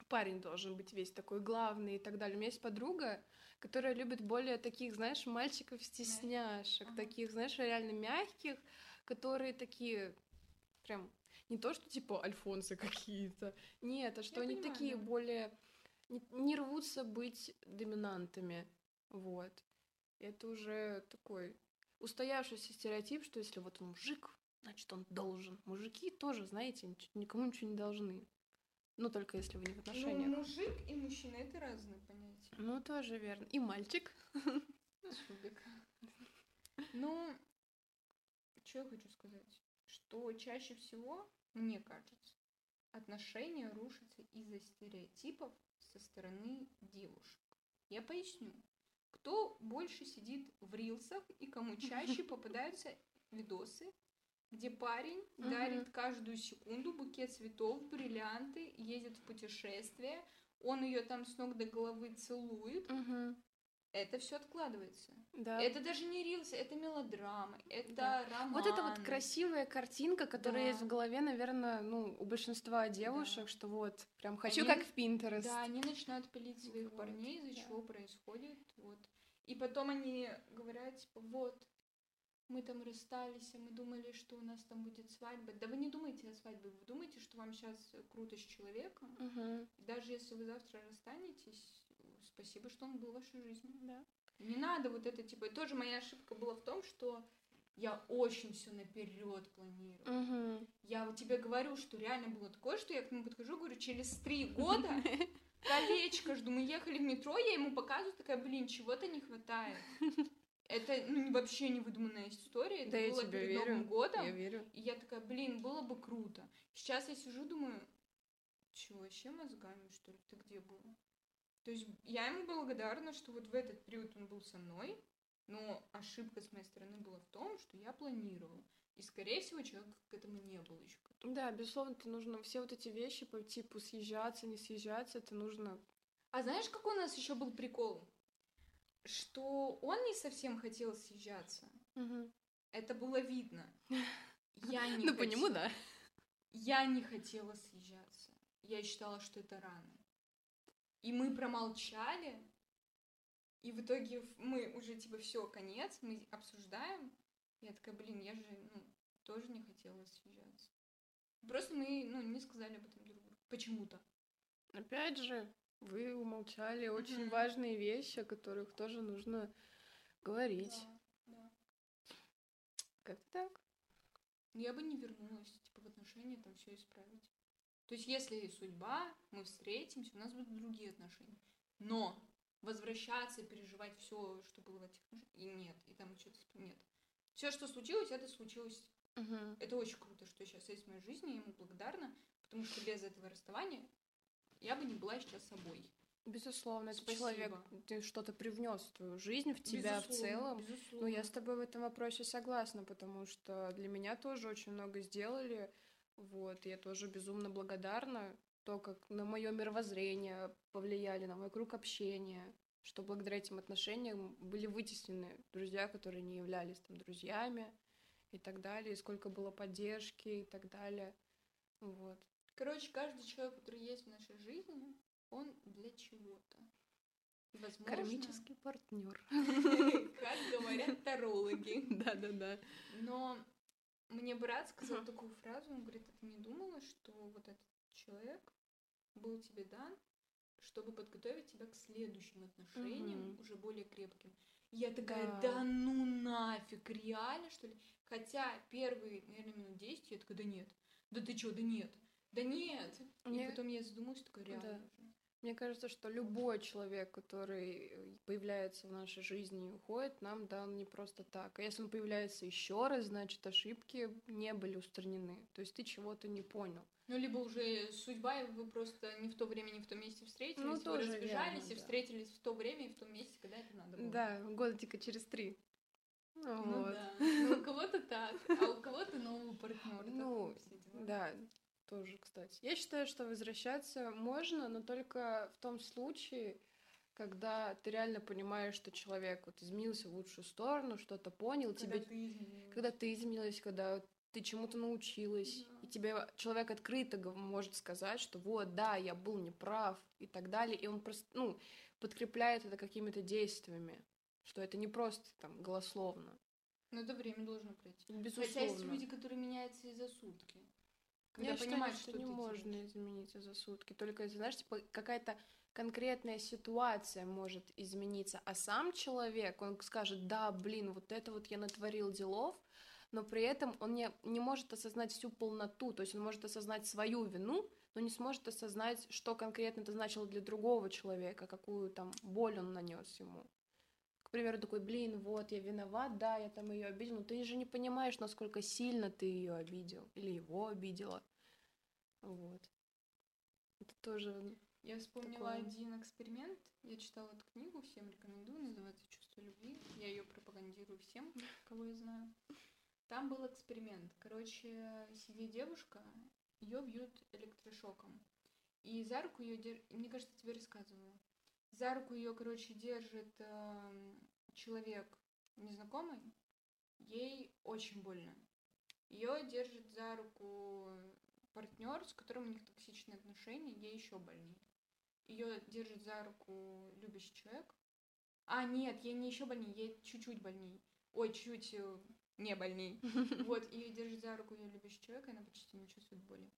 парень должен быть весь такой главный и так далее. У меня есть подруга, которая любит более таких, знаешь, мальчиков-стесняшек, Ага. таких, знаешь, реально мягких, которые такие прям не то, что типа альфонсы [laughs] какие-то, нет, а что Я они понимаю, такие да. более не, не рвутся быть доминантами, вот. Это уже такой устоявшийся стереотип, что если вот мужик, значит он должен. Мужики тоже, знаете, никому ничего не должны. Ну, только если вы не в Ну, отношениях. мужик и мужчина это разные понятия. Ну, тоже верно. И мальчик. Субик. Ну, что я хочу сказать? Что чаще всего, мне кажется, отношения рушатся из-за стереотипов со стороны девушек. Я поясню. Кто больше сидит в рилсах и кому чаще [laughs] попадаются видосы, где парень Мгм. дарит каждую секунду букет цветов, бриллианты, едет в путешествие, он ее там с ног до головы целует, Мгм. это все откладывается. Да. Это даже не рилс, это мелодрама, это Да. роман. Вот эта вот красивая картинка, которая Да. есть в голове, наверное, ну, у большинства девушек, Да. что вот, прям хочу Они- как в Pinterest. Да, они начинают пилить своих Вот, парней, из-за да. чего происходит. Вот. И потом они говорят, типа, вот, мы там расстались, а мы думали, что у нас там будет свадьба. Да вы не думайте о свадьбе, вы думаете, что вам сейчас круто с человеком. И даже если вы завтра расстанетесь, спасибо, что он был в вашей жизни. Да. Не надо вот это, типа, тоже моя ошибка была в том, что я очень все наперед планирую. Мгм. Я вот тебе говорю, что реально было такое, что я к нему подхожу, говорю, через три года [laughs] колечко жду. Мы ехали в метро, я ему показываю, такая, блин, чего-то не хватает. Это ну, вообще не выдуманная история, это Да, я было тебе перед верю. Новым годом. Я верю. И я такая, блин, было бы круто. Сейчас я сижу, думаю, чего, вообще мозгами, что ли, ты где был? То есть я ему благодарна, что вот в этот период он был со мной, но ошибка с моей стороны была в том, что я планировала. И, скорее всего, человек к этому не был еще. Да, безусловно, это нужно все вот эти вещи по типу съезжаться, не съезжаться, это нужно. А знаешь, какой у нас еще был прикол? Что он не совсем хотел съезжаться. Это было видно. Я [laughs] не Ну, по нему, да. Я не хотела съезжаться. Я считала, что это рано. И мы промолчали. И в итоге мы уже типа все, конец, мы обсуждаем. Я такая, блин, я же ну, тоже не хотела съезжаться. Просто мы ну, не сказали об этом друг другу. Почему-то. Опять же, вы умолчали очень важные вещи, о которых тоже нужно говорить. Да, да. Как-то так. Я бы не вернулась, типа, в отношения там все исправить. То есть, если судьба, мы встретимся, у нас будут другие отношения. Но возвращаться и переживать все, что было в этих отношениях, и нет, и там что-то нет. Все, что случилось, это случилось. Мгм. Это очень круто, что сейчас есть в моей жизни, я ему благодарна, потому что без этого расставания я бы не была сейчас собой. Безусловно, Спасибо. человек ты что-то привнес в твою жизнь, в тебя в Безусловно, целом. безусловно. Ну, я с тобой в этом вопросе согласна, потому что для меня тоже очень много сделали. Вот, я тоже безумно благодарна. То, как на мое мировоззрение повлияли, на мой круг общения, что благодаря этим отношениям были вытеснены друзья, которые не являлись там друзьями и так далее, и сколько было поддержки и так далее. Вот. Короче, каждый человек, который есть в нашей жизни, он для чего-то. Возможно, Кармический партнер. [laughs] как говорят тарологи. [laughs] Да-да-да. Но Мне брат сказал такую фразу, он говорит, а ты не думала, что вот этот человек был тебе дан, чтобы подготовить тебя к следующим отношениям, уже более крепким. Я такая, Да. да ну нафиг, реально, что ли? Хотя первые, наверное, минут 10 я такая, да нет, да ты чё, да нет, да нет. Мне- И потом я задумалась, такая, реально Да. Мне кажется, что любой человек, который появляется в нашей жизни и уходит, нам дан не просто так. А если он появляется еще раз, значит, ошибки не были устранены. То есть ты чего-то не понял. Ну, либо уже судьба, и вы просто не в то время, не в том месте встретились, Ну, вы тоже разбежались верно, и да. встретились в то время и в том месте, когда это надо было. Да, года типа через три. Ну Вот. да. Ну, у кого-то так, а у кого-то нового партнера. Ну, Да, тоже, кстати. Я считаю, что возвращаться можно, но только в том случае, когда ты реально понимаешь, что человек вот изменился в лучшую сторону, что-то понял, Когда тебе, ты изменилась. когда ты изменилась, когда ты чему-то научилась, Да. и тебе человек открыто может сказать, что вот, да, я был неправ и так далее, и он просто, ну, подкрепляет это какими-то действиями, что это не просто там голословно. Но это время должно пройти. Безусловно. Хотя есть люди, которые меняются и за сутки. Когда Я считаю, понимают, что, что, не можно изменить за сутки. Только, знаешь, типа какая-то конкретная ситуация может измениться, а сам человек, он скажет, да, блин, вот это вот я натворил делов, но при этом он не, не может осознать всю полноту, то есть он может осознать свою вину, но не сможет осознать, что конкретно это значило для другого человека, какую там боль он нанес ему. Примеру, такой, блин, вот, я виноват, да, я там ее обидел, но ты же не понимаешь, насколько сильно ты ее обидел или его обидела. Вот. Это тоже... Я вспомнила Такое. один эксперимент. Я читала эту книгу, всем рекомендую, называется «Чувство любви». Я ее пропагандирую всем, кого я знаю. Там был эксперимент. Короче, сидит девушка, ее бьют электрошоком. И за руку ее держит, мне кажется, тебе рассказывала. За руку ее, короче, держит эм, человек незнакомый. Ей очень больно. Ее держит за руку партнер, с которым у них токсичные отношения, ей еще больнее. Ее держит за руку любящий человек. А, нет, ей не еще больнее, ей чуть-чуть больней. Ой, чуть э, не больней. [laughs] Вот, ее держит за руку ее любящий человек, и она почти не чувствует боли.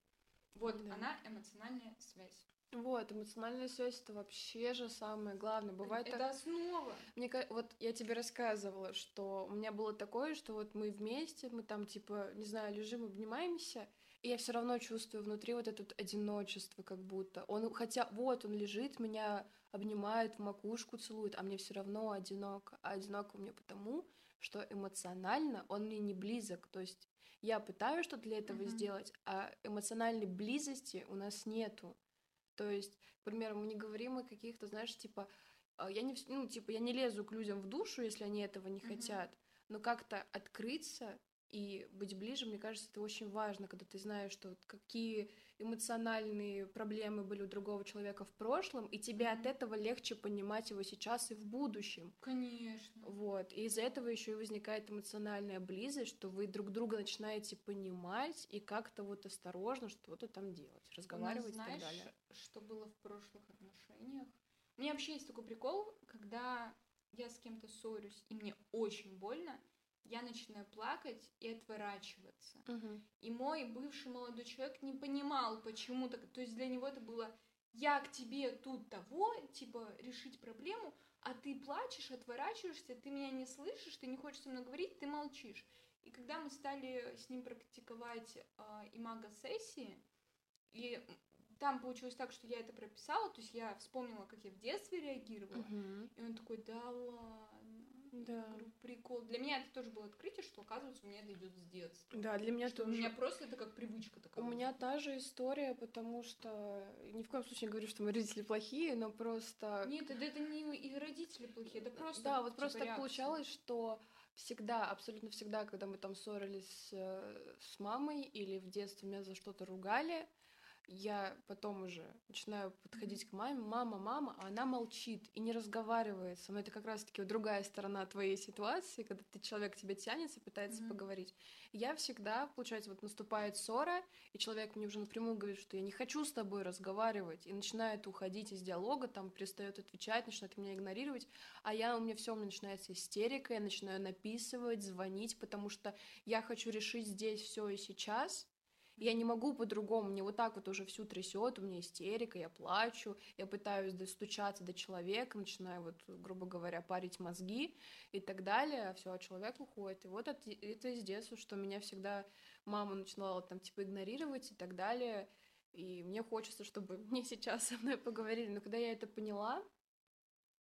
Вот, Да. она эмоциональная связь. Вот, эмоциональная связь это вообще же самое главное. Бывает это так- основа. Мне вот я тебе рассказывала, что у меня было такое, что вот мы вместе, мы там типа, не знаю, лежим, обнимаемся, и я все равно чувствую внутри вот это вот одиночество, как будто. Он, хотя вот он лежит, меня обнимает, в макушку целует, а мне все равно одиноко. А одиноко мне потому, что эмоционально он мне не близок. То есть я пытаюсь что-то для этого Мгм. сделать, а эмоциональной близости у нас нету. То есть, к примеру, мы не говорим о каких-то, знаешь, типа, а, я не, ну, типа, я не лезу к людям в душу, если они этого не Мгм. хотят, но как-то открыться и быть ближе, мне кажется, это очень важно, когда ты знаешь, что какие эмоциональные проблемы были у другого человека в прошлом, и тебе от этого легче понимать его сейчас и в будущем. Конечно. Вот. И из-за этого еще и возникает эмоциональная близость, что вы друг друга начинаете понимать и как-то вот осторожно что-то там делать, разговаривать и знаешь, так далее. что было в прошлых отношениях? У меня вообще есть такой прикол, когда я с кем-то ссорюсь, и мне очень больно, я начинаю плакать и отворачиваться. Мгм. И мой бывший молодой человек не понимал, почему так. То есть для него это было я к тебе тут того, типа, решить проблему, а ты плачешь, отворачиваешься, ты меня не слышишь, ты не хочешь со мной говорить, ты молчишь. И когда мы стали с ним практиковать э, имаго-сессии, и там получилось так, что я это прописала, то есть я вспомнила, как я в детстве реагировала, Мгм. и он такой, да ладно. Да. Говорю, прикол. Для меня это тоже было открытие, что, оказывается, у меня это идет с детства. Да, для меня Что у тоже. меня просто это как привычка такая. У меня та же история, потому что ни в коем случае не говорю, что мои родители плохие, но просто... Нет, это, это не и родители плохие, это просто. да, вот типа, просто так реакция. получалось, что всегда, абсолютно всегда, когда мы там ссорились э, с мамой или в детстве меня за что-то ругали, я потом уже начинаю подходить к маме, мама, мама, а она молчит и не разговаривает со мной. Это как раз-таки вот другая сторона твоей ситуации, когда ты человек к тебе тянется, пытается mm-hmm. поговорить. Я всегда, получается, вот наступает ссора, и человек мне уже напрямую говорит, что я не хочу с тобой разговаривать, и начинает уходить из диалога, там перестает отвечать, начинает меня игнорировать, а я у меня все, у меня начинается истерика, я начинаю написывать, звонить, потому что я хочу решить здесь все и сейчас, я не могу по-другому, мне вот так вот уже всю трясет, у меня истерика, я плачу, я пытаюсь достучаться до человека, начинаю вот, грубо говоря, парить мозги и так далее, а все, а человек уходит. И вот это, из детства, что меня всегда мама начинала там типа игнорировать и так далее. И мне хочется, чтобы [laughs] мне сейчас со мной поговорили. Но когда я это поняла,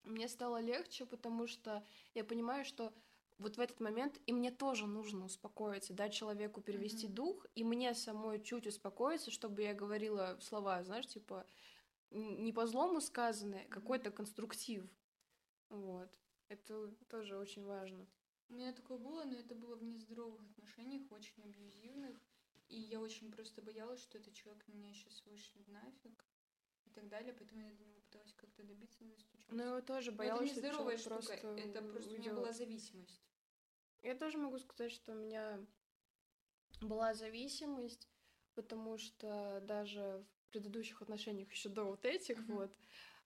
мне стало легче, потому что я понимаю, что вот в этот момент и мне тоже нужно успокоиться, дать человеку перевести mm-hmm. дух, и мне самой чуть успокоиться, чтобы я говорила слова, знаешь, типа не по злому сказанные, а какой-то конструктив. Вот. Это тоже очень важно. У меня такое было, но это было в нездоровых отношениях, очень абьюзивных. И я очень просто боялась, что этот человек меня сейчас вышлет нафиг и так далее, поэтому я до него пыталась как-то добиться. Но я тоже боялась, это не здоровая штука, просто это просто уйдет. у меня была зависимость. Я тоже могу сказать, что у меня была зависимость, потому что даже в предыдущих отношениях еще до вот этих mm-hmm. вот,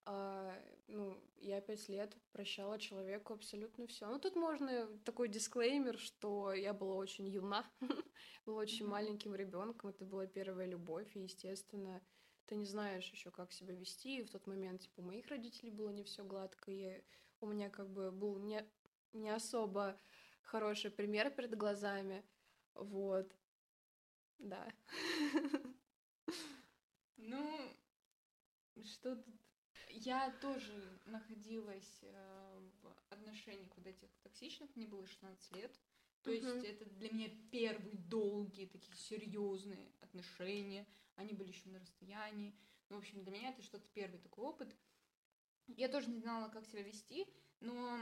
а, ну, я пять лет прощала человеку абсолютно все. Ну, тут можно такой дисклеймер, что я была очень юна, [laughs] была очень mm-hmm. маленьким ребенком, это была первая любовь, и, естественно, ты не знаешь еще, как себя вести. И в тот момент, типа, у моих родителей было не все гладко, и у меня как бы был не, не особо хороший пример перед глазами. Вот. Да. Ну, что тут? Я тоже находилась э, в отношениях вот этих токсичных, мне было 16 лет. То есть это для меня первые долгие, такие серьезные отношения. Они были еще на расстоянии. Ну, в общем, для меня это что-то первый такой опыт. Я тоже не знала, как себя вести, но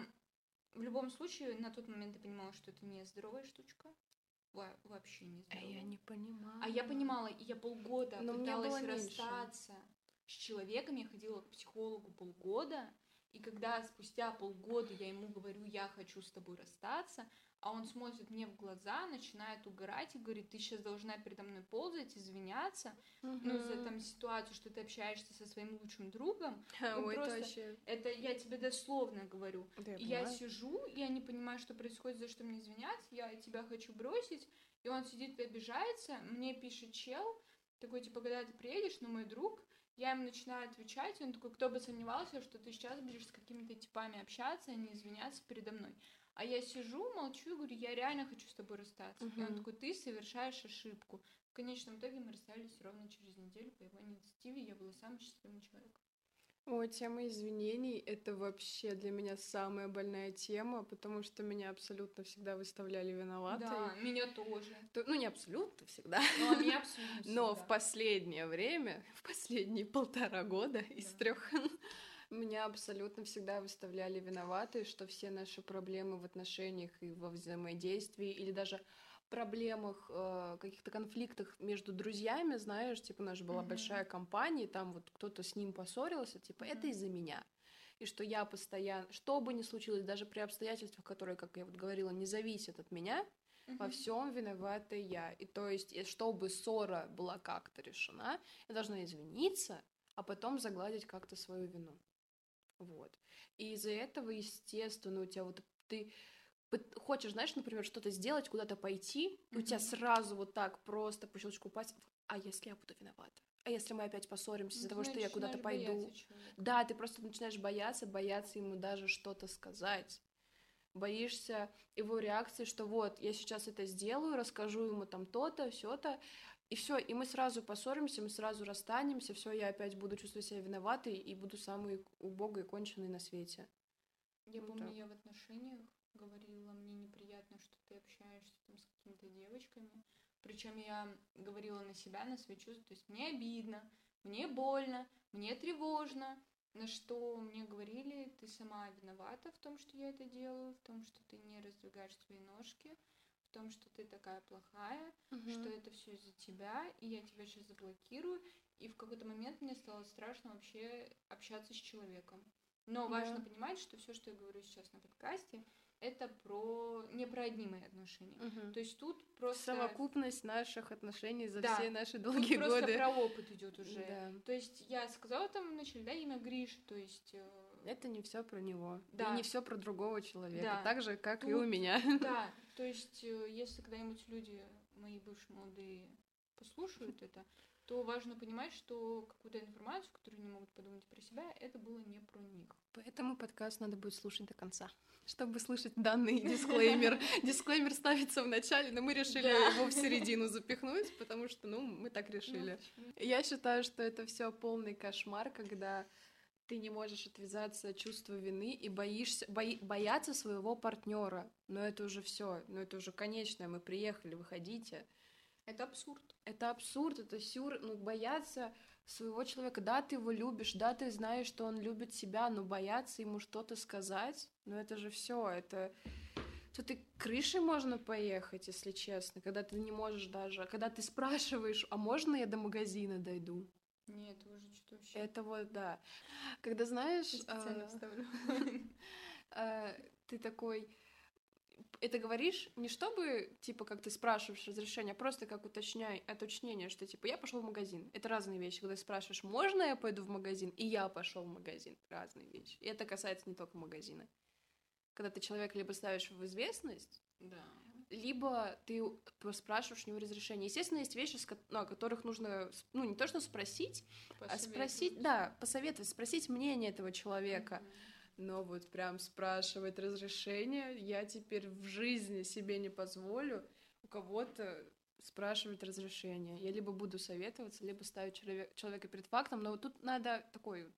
в любом случае, на тот момент я понимала, что это не здоровая штучка. Во вообще не здоровая. А я не понимала. А я понимала, и я полгода Но пыталась расстаться меньше. с человеком. Я ходила к психологу полгода. И когда спустя полгода я ему говорю, я хочу с тобой расстаться, а он смотрит мне в глаза, начинает угорать и говорит, ты сейчас должна передо мной ползать, извиняться, угу. ну, за там ситуацию, что ты общаешься со своим лучшим другом. А, [laughs] ой, просто, это вообще... Это я тебе дословно говорю. Да, я, и я сижу, я не понимаю, что происходит, за что мне извиняться, я тебя хочу бросить, и он сидит и обижается, мне пишет чел, такой, типа, когда ты приедешь, ну, мой друг, я ему начинаю отвечать, и он такой, кто бы сомневался, что ты сейчас будешь с какими-то типами общаться, а не извиняться передо мной. А я сижу, молчу и говорю, я реально хочу с тобой расстаться. Uh-huh. И он такой, ты совершаешь ошибку. В конечном итоге мы расстались ровно через неделю по его инициативе, я была самым счастливым человеком. О, тема извинений — это вообще для меня самая больная тема, потому что меня абсолютно всегда выставляли виноватой. Да, меня тоже. То, ну, не абсолютно всегда. Ну, а меня абсолютно [laughs] всегда. Но в последнее время, в последние полтора года да. из трех [laughs] меня абсолютно всегда выставляли виноватой, что все наши проблемы в отношениях и во взаимодействии или даже проблемах, э, каких-то конфликтах между друзьями, знаешь, типа у нас же была mm-hmm. большая компания, и там вот кто-то с ним поссорился, типа mm-hmm. это из-за меня. И что я постоянно, что бы ни случилось, даже при обстоятельствах, которые, как я вот говорила, не зависят от меня, mm-hmm. во всем виновата я. И то есть, чтобы ссора была как-то решена, я должна извиниться, а потом загладить как-то свою вину. Вот. И из-за этого, естественно, у тебя вот ты хочешь, знаешь, например, что-то сделать, куда-то пойти, mm-hmm. у тебя сразу вот так просто по щелчку пальцев, а если я буду виновата? А если мы опять поссоримся из-за того, что я куда-то пойду? Да, ты просто начинаешь бояться, бояться ему даже что-то сказать. Боишься его реакции, что вот, я сейчас это сделаю, расскажу ему там то-то, все-то, и все, и мы сразу поссоримся, мы сразу расстанемся, все, я опять буду чувствовать себя виноватой и буду самой убогой и конченной на свете. Я вот помню, так. я в отношениях говорила, мне неприятно, что ты общаешься там с какими-то девочками. Причем я говорила на себя, на свои чувства. То есть мне обидно, мне больно, мне тревожно. На что мне говорили, ты сама виновата в том, что я это делаю, в том, что ты не раздвигаешь свои ножки, в том, что ты такая плохая, Мгм. что это все из-за тебя, и я тебя сейчас заблокирую. И в какой-то момент мне стало страшно вообще общаться с человеком. Но важно Да. понимать, что все, что я говорю сейчас на подкасте, это про не про одни мои отношения. Мгм. То есть тут просто Совокупность наших отношений за Да. все наши тут долгие просто годы. про опыт идет уже. Да. То есть я сказала там вначале, да, имя Гриш, то есть э, Это не все про него. Да. И не все про другого человека. Да. Так же, как и Тут- у меня. [laughs] Да, то есть, э, если когда-нибудь люди, мои бывшие молодые, послушают это, то важно понимать, что какую-то информацию, которую они могут подумать про себя, это было не про них. Поэтому подкаст надо будет слушать до конца, чтобы слышать данный дисклеймер. [laughs] Дисклеймер ставится в начале, но мы решили Да. его в середину запихнуть, потому что, ну, мы так решили. Ну? Я считаю, что это все полный кошмар, когда ты не можешь отвязаться от чувства вины и боишься, бои- бояться своего партнера. Но это уже все, но это уже конечное. Мы приехали, выходите. Это абсурд. Это абсурд, это сюр, ну, бояться своего человека. Да, ты его любишь, да, ты знаешь, что он любит себя, но бояться ему что-то сказать, ну, это же все, это... Тут и крышей можно поехать, если честно, когда ты не можешь даже... Когда ты спрашиваешь, а можно я до магазина дойду? Нет, это уже что-то вообще. Это вот, да. Когда, знаешь, Я специально а, вставлю. [laughs] а, ты такой... Это говоришь не чтобы, типа, как ты спрашиваешь разрешение, а просто как уточняй, уточнение, что, типа, я пошел в магазин. Это разные вещи. Когда ты спрашиваешь, можно я пойду в магазин, и я пошел в магазин. Разные вещи. И это касается не только магазина. Когда ты человека либо ставишь в известность, Да. Либо ты просто спрашиваешь у него разрешение. Естественно, есть вещи, ну, о которых нужно, ну, не то что спросить, а спросить, да, посоветовать, спросить мнение этого человека. Но вот прям спрашивать разрешение я теперь в жизни себе не позволю у кого-то спрашивать разрешение. Я либо буду советоваться, либо ставить человек- человека перед фактом. Но вот тут надо такой вот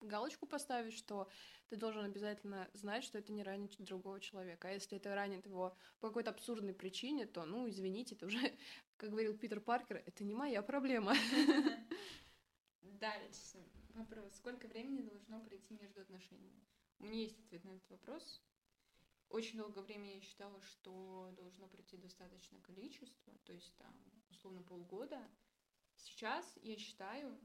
галочку поставить, что ты должен обязательно знать, что это не ранит другого человека. А если это ранит его по какой-то абсурдной причине, то, ну, извините, это уже, [laughs] как говорил Питер Паркер, это не моя проблема. [laughs] Дальше. Вопрос. Сколько времени должно пройти между отношениями? У меня есть ответ на этот вопрос. Очень долгое время я считала, что должно пройти достаточное количество, то есть там, условно, полгода. Сейчас я считаю,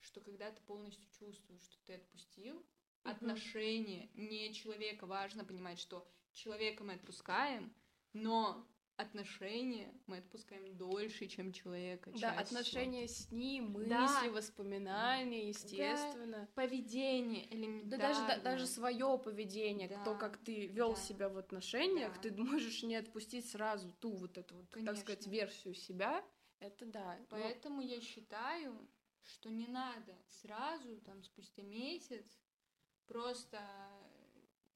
что когда ты полностью чувствуешь, что ты отпустил, отношения, не человека, важно понимать, что человека мы отпускаем, но отношения мы отпускаем дольше, чем человека. Да, чаще отношения с ним, мысли, Да. воспоминания, естественно. поведение Да элементарно. даже, да- даже свое поведение, Да, то, как ты вел да. себя в отношениях, Да. ты можешь не отпустить сразу ту вот эту вот, так сказать, версию себя. Это да. но- Поэтому я считаю, что не надо сразу, там, спустя месяц, просто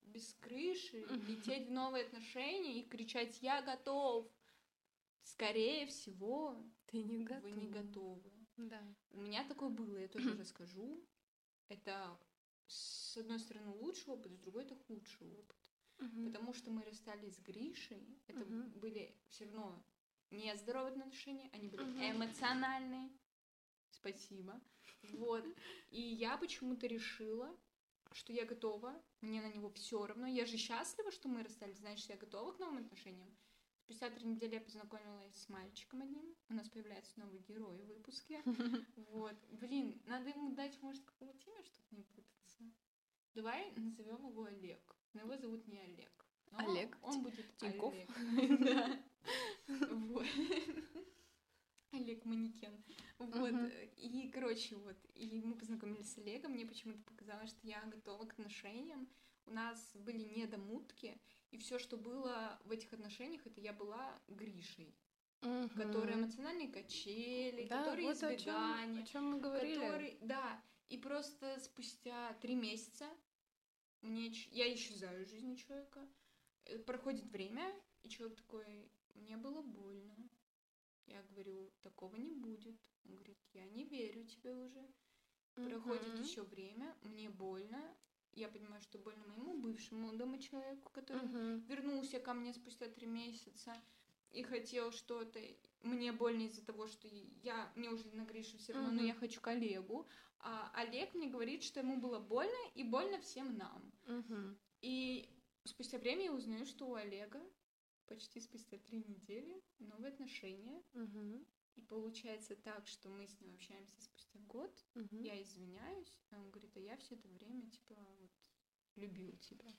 без крыши лететь в новые отношения и кричать «Я готов!» Скорее всего, ты не готов. вы не готовы. Да. У меня такое было, я тоже расскажу. Это, с одной стороны, лучший опыт, с другой это худший опыт. Мгм. Потому что мы расстались с Гришей. Это Мгм. были все равно не здоровые отношения, они были Мгм. эмоциональные. Спасибо. Вот. И я почему-то решила, что я готова, мне на него все равно. Я же счастлива, что мы расстались, значит, я готова к новым отношениям. Спустя три недели я познакомилась с мальчиком одним. У нас появляется новый герой в выпуске. Вот. Блин, надо ему дать, может, какого-то имя, чтобы не путаться. Давай назовем его Олег. Но его зовут не Олег. Но Олег Он будет Тинькофф? Олег. [laughs] Да. Вот. Олег манекен. Вот. Мгм. И, короче, вот. И мы познакомились с Олегом. Мне почему-то показалось, что я готова к отношениям. У нас были недомутки. И все, что было в этих отношениях, это я была Гришей. Которые Мгм. эмоциональные качели, Да, которые вот о чем, избегания о чем мы говорили. который, да, и просто спустя три месяца мне, я исчезаю из жизни человека, Э, проходит время, и человек такой, мне было больно. Я говорю, такого не будет. Он говорит, я не верю тебе уже. Проходит Мгм. еще время, мне больно. Я понимаю, что больно моему бывшему молодому человеку, который Мгм. вернулся ко мне спустя три месяца и хотел что-то. Мне больно из-за того, что я мне уже на Гришу все равно, но Мгм. я хочу коллегу. А Олег мне говорит, что ему было больно и больно всем нам. Мгм. И спустя время я узнаю, что у Олега почти спустя три недели новые отношения. Мгм. И получается так, что мы с ним общаемся спустя год. Мгм. Я извиняюсь, а он говорит, а я все это время, типа, вот, любил тебя.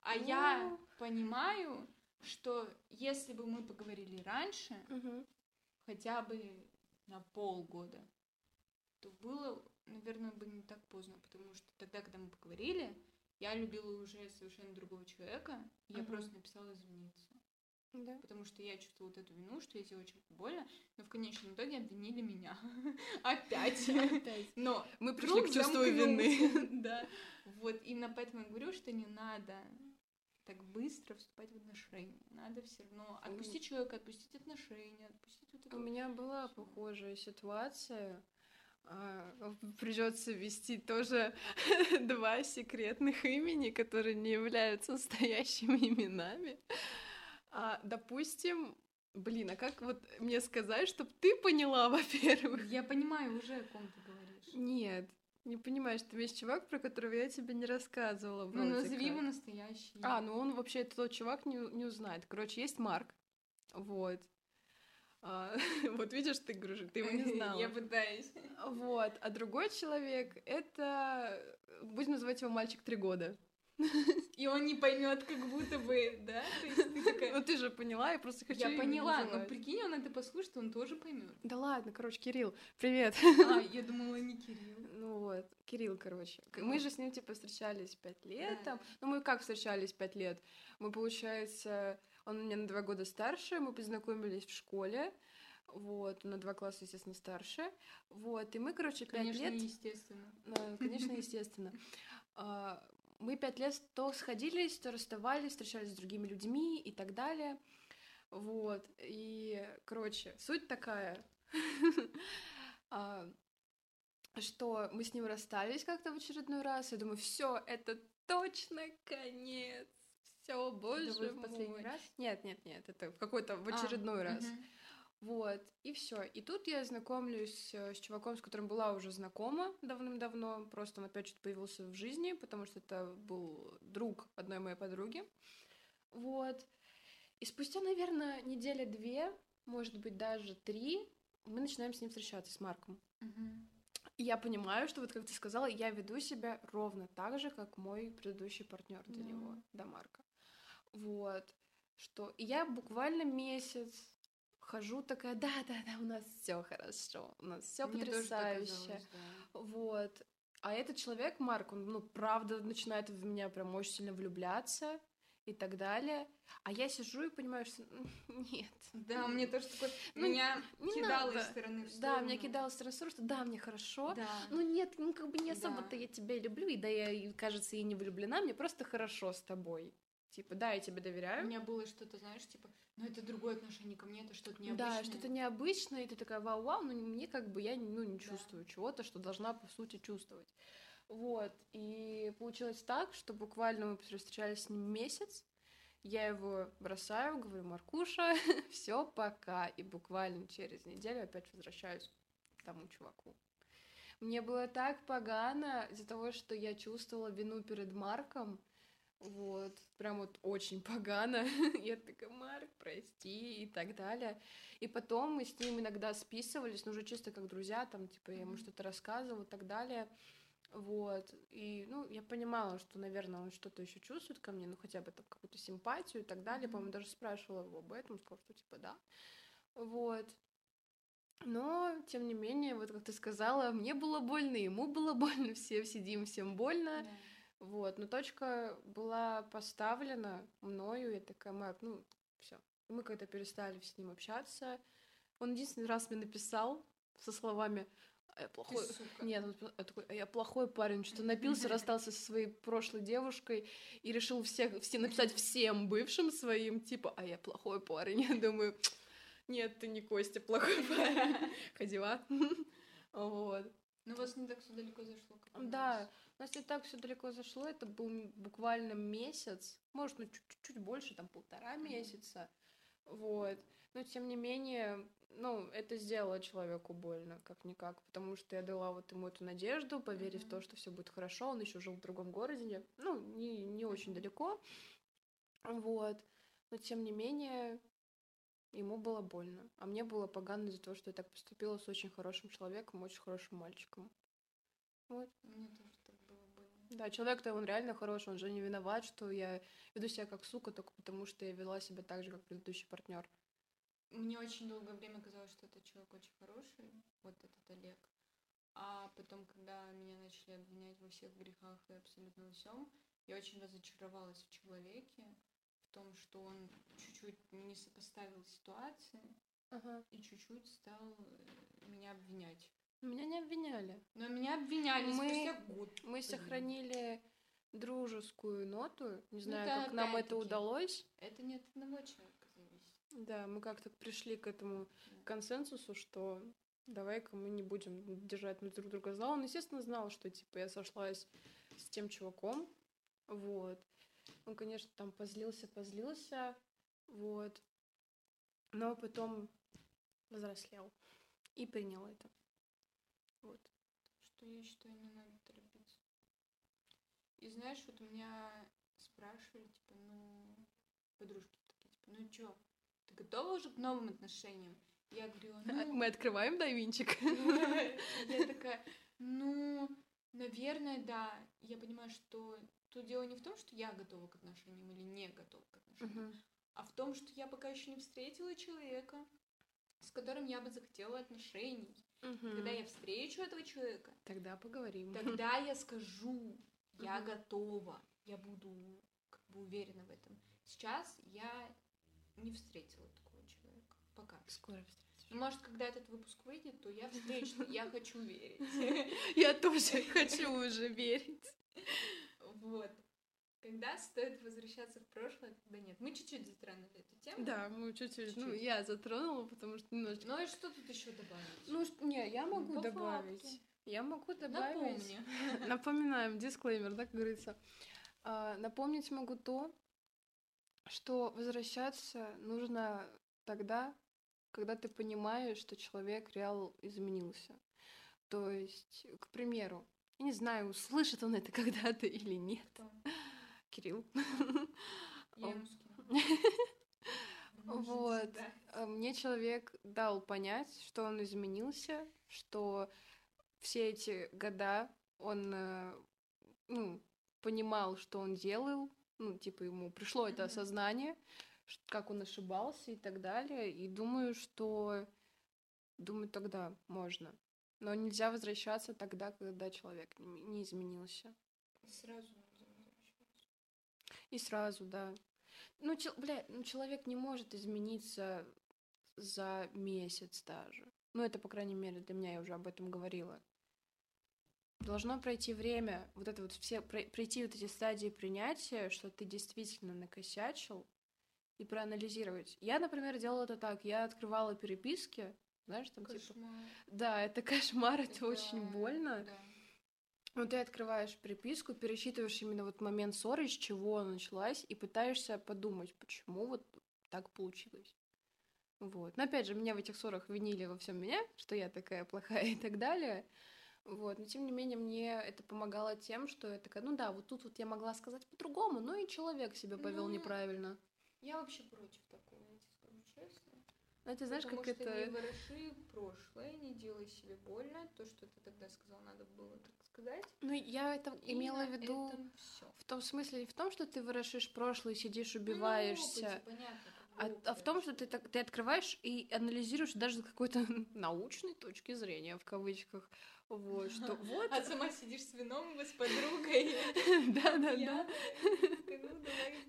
А я Ну. понимаю, что если бы мы поговорили раньше, Мгм. хотя бы на полгода, то было, наверное, бы не так поздно, потому что тогда, когда мы поговорили, я любила уже совершенно другого человека, и я просто написала извиниться. Да. Потому что я чувствовала вот эту вину, что я сделала человеку больно, но в конечном итоге обвинили меня. [laughs] Опять. Опять. Но Мы пришли к чувству вины. [laughs] Да. Вот именно поэтому я говорю, что не надо так быстро вступать в отношения. Надо все равно отпустить человека, отпустить отношения, отпустить вот это У меня была похожая ситуация. Придется ввести тоже [laughs] два секретных имени, которые не являются настоящими именами. А, допустим, блин, а как вот мне сказать, чтобы ты поняла, [laughs] во-первых? Я понимаю уже, о ком ты говоришь. Нет, не понимаешь, там есть чувак, про которого я тебе не рассказывала. Ну, назови его настоящий. А, ну он вообще, тот чувак не, не узнает. Короче, есть Марк. Вот. А, [laughs] вот видишь, ты, говоришь, ты его не [laughs] знала. Я пытаюсь. Вот. А другой человек это, будем называть его мальчик три года. [laughs] И он не поймет, как будто бы, да? То есть ты такая... Ну ты же поняла, я просто хочу. Я поняла, но прикинь, он это послушает, он тоже поймет. Да ладно, короче, Кирилл, привет. А, я думала, не Кирилл. [laughs] Ну вот, Кирилл, короче. Мы же с ним, типа, встречались пять лет там. Ну, мы как встречались пять лет? Мы, получается, он меня на два года старше, мы познакомились в школе. Вот, на два класса, естественно, старше. Вот, и мы, короче, пять Конечно, лет... естественно. Да, конечно, [laughs] естественно. Мы пять лет то сходились, то расставались, встречались с другими людьми и так далее. Вот. И, короче, суть такая, [laughs] а, что мы с ним расстались как-то в очередной раз. Я думаю, все, это точно конец. Все, боже мой. последний раз? Нет, нет, нет, это в какой-то в А, очередной раз. Вот, и все. И тут я знакомлюсь э, с чуваком, с которым была уже знакома давным-давно. Просто он опять что-то появился в жизни, потому что это был друг одной моей подруги. Вот. И спустя, наверное, недели две, может быть, даже три, мы начинаем с ним встречаться, с Марком. Мгм. И я понимаю, что вот как ты сказала, я веду себя ровно так же, как мой предыдущий партнер до Да. него, до Марка. Вот. Что и я буквально месяц хожу такая, да, да, да, у нас все хорошо, у нас все потрясающе. да. Вот. А этот человек, Марк, он, ну, правда, начинает в меня прям очень сильно влюбляться и так далее. А я сижу и понимаю, что [laughs] нет. Да, мне тоже такое... Ну, меня не кидало надо. из стороны в Да, меня сторону. кидало в сторону, в сторону, что да, мне хорошо, Да. ну нет, ну как бы не особо-то Да. я тебя люблю, и да я, кажется, и не влюблена, мне просто хорошо с тобой. Типа, да, я тебе У доверяю. меня было что-то, знаешь, типа, ну это другое отношение ко мне, это что-то необычное. Да, что-то необычное, и ты такая, вау-вау, но мне как бы я ну, не Да. чувствую чего-то, что должна, по сути, чувствовать. Вот, и получилось так, что буквально мы встречались с ним месяц, я его бросаю, говорю, Маркуша, [laughs] все, пока, и буквально через неделю опять возвращаюсь к тому чуваку. Мне было так погано из-за того, что я чувствовала вину перед Марком, вот, прям вот очень [laughs] погано. Я такая, Марк, прости, и так далее. И потом мы с ним иногда списывались, ну, уже чисто как друзья, там, типа, я ему что-то рассказывала и так далее. Вот, и, ну, я понимала, что, наверное, он что-то еще чувствует ко мне, ну, хотя бы там какую-то симпатию и так далее. Мгм. По-моему, даже спрашивала его об этом, сказал, что, типа, да. Вот. Но, тем не менее, вот как ты сказала, мне было больно, ему было больно, все сидим, всем больно. Да. Вот, но точка была поставлена мною, я такая, Марк, ну, все. Мы когда перестали с ним общаться, он единственный раз мне написал со словами «А я Ты плохой... сука. Нет, он такой, «А я плохой парень, что напился, расстался со своей прошлой девушкой и решил всех, все написать всем бывшим своим, типа, а я плохой парень. [laughs] Я думаю, нет, ты не Костя, плохой [laughs] парень. Ходила. [laughs] Вот. Ну, у вас не так все далеко зашло, как. Да, у нас не так все далеко зашло, это был буквально месяц, может, ну, чуть- чуть больше, там, полтора Мгм. месяца, вот. Но, тем не менее, ну, это сделало человеку больно, как-никак, потому что я дала вот ему эту надежду, поверив в то, что все будет хорошо, он еще жил в другом городе, ну, не, не очень далеко, вот. но тем не менее ему было больно. А мне было погано из-за того, что я так поступила с очень хорошим человеком, очень хорошим мальчиком. Вот. Мне тоже так было больно. Да, человек-то он реально хороший, он же не виноват, что я веду себя как сука только потому, что я вела себя так же, как предыдущий партнер. Мне очень долгое время казалось, что этот человек очень хороший, вот этот Олег. А потом, когда меня начали обвинять во всех грехах и абсолютно во всем, я очень разочаровалась в человеке, том, что он чуть-чуть не сопоставил ситуации Ага. и чуть-чуть стал э, меня обвинять. Меня не обвиняли. Но меня обвиняли Мы- спустя год. Мы блин. сохранили дружескую ноту. Не знаю, да, как нам это удалось. Это не от одного человека зависит. Да, мы как-то пришли к этому консенсусу, что давай-ка мы не будем держать друг друга зла. Он, естественно, знал, что, типа, я сошлась с тем чуваком, вот. Он, конечно, там позлился, позлился, вот. Но потом возрослел и принял это. Вот. Что я считаю, не надо торопиться. И знаешь, вот у меня спрашивали, типа, ну, подружки такие, типа, ну чё, ты готова уже к новым отношениям? Я говорю, ну... [laughs] Мы открываем давинчик. [laughs] Я такая, ну, наверное, да. Я понимаю, что тут дело не в том, что я готова к отношениям или не готова к отношениям, а в том, что я пока еще не встретила человека, с которым я бы захотела отношений. Когда я встречу этого человека, Тогда поговорим. [laughs] тогда я скажу, я Мгм. готова, я буду как бы уверена в этом. Сейчас я не встретила такого человека. Пока. Скоро встретимся. Ну, Может, когда этот выпуск выйдет, то я встречу. Я [laughs] хочу верить. Я тоже хочу уже верить. Вот. Когда стоит возвращаться в прошлое, когда нет. Мы чуть-чуть затронули эту тему. Да, мы чуть-чуть, ну, я затронула, потому что немножечко... Ну и что тут еще добавить? Ну, не, я могу по добавить. факту. Я могу добавить. Напомни. [laughs] Напоминаем, дисклеймер, да, как говорится. А, напомнить могу то, что возвращаться нужно тогда, когда ты понимаешь, что человек реал изменился. То есть, к примеру, я не знаю, услышит он это [laughs] когда-то или нет. Кто? Кирилл. Я ему. [laughs] Вот. Да. А, Мне человек дал понять, что он изменился, что все эти года он э, ну, понимал, что он делал, ну, типа ему пришло это осознание, как он ошибался и так далее. И думаю, что думаю, тогда можно. Но нельзя возвращаться тогда, когда человек не не изменился. Сразу нельзя возвращаться. И сразу, да. Ну, чел- бля, ну, человек не может измениться за месяц даже. Ну, это, по крайней мере, для меня, я уже об этом говорила. Должно пройти время, вот это вот все, прой- пройти вот эти стадии принятия, что ты действительно накосячил, и проанализировать. Я, например, делала это так. Я открывала переписки, знаешь, там типа... Кошмар. Да, это кошмар, это очень Да, больно. да. Вот ты открываешь переписку, пересчитываешь именно вот момент ссоры, с чего она началась, и пытаешься подумать, почему вот так получилось. Вот. Но опять же, меня в этих ссорах винили во всем меня, что я такая плохая [laughs] и так далее. Вот. Но тем не менее, мне это помогало тем, что я такая, ну да, вот тут вот я могла сказать по-другому, но и человек себя повел Ну, неправильно. Я вообще против такого, я тебе скажу честно. Ну, ты знаешь, Потому как что это... не вороши прошлое, не делай себе больно. То, что ты тогда сказал, надо было так сказать. Ну, я это И имела в виду в том смысле, не в том, что ты ворошишь прошлое, сидишь, Ну, убиваешься. опыте, понятно, А, а в том, что ты, так, ты открываешь и анализируешь даже с какой-то [laughs] научной точки зрения, в кавычках. Вот, что вот. А сама сидишь с вином с подругой. [laughs] Да-да-да. Ну давай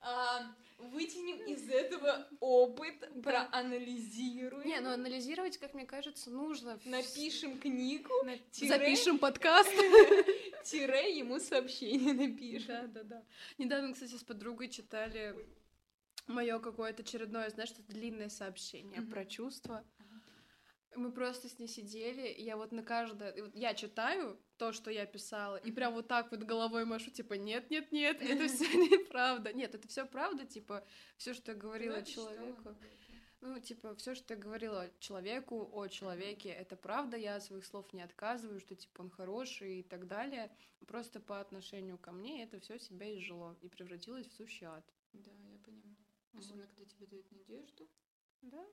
а, вытянем из этого опыт, проанализируем, Не, ну анализировать, как мне кажется, нужно. напишем книгу, на- тире- Запишем подкаст. [laughs] тире ему сообщение напишем. Да-да-да. Недавно, кстати, с подругой читали мое какое-то очередное, знаешь, что длинное сообщение про чувства. Мы просто с ней сидели, и я вот на каждое... вот я читаю то, что я писала, и прям вот так вот головой машу, типа, нет-нет-нет, [laughs] это все неправда. Нет, это все правда, типа, все, что я говорила человеку. Ну, типа, все, что я говорила человеку, о человеке, это правда, я от своих слов не отказываю, что, типа, он хороший и так далее. Просто по отношению ко мне это все себя изжило и превратилось в сущий ад. Да, я Особенно, когда тебе дают надежду. Да.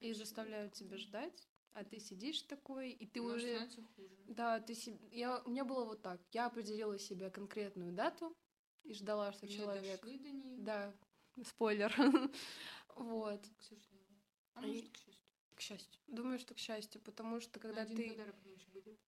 И заставляют тебя ждать, а ты сидишь такой, и ты но уже... хуже. Да, ты себе... Я... У меня было вот так. Я определила себе конкретную дату и ждала, что Не человек... дошли до нее, Да, спойлер. [laughs] Вот. к сожалению. А И- может, к счастью. К счастью. Думаю, что к счастью, потому что когда Один ты... подарок меньше будет.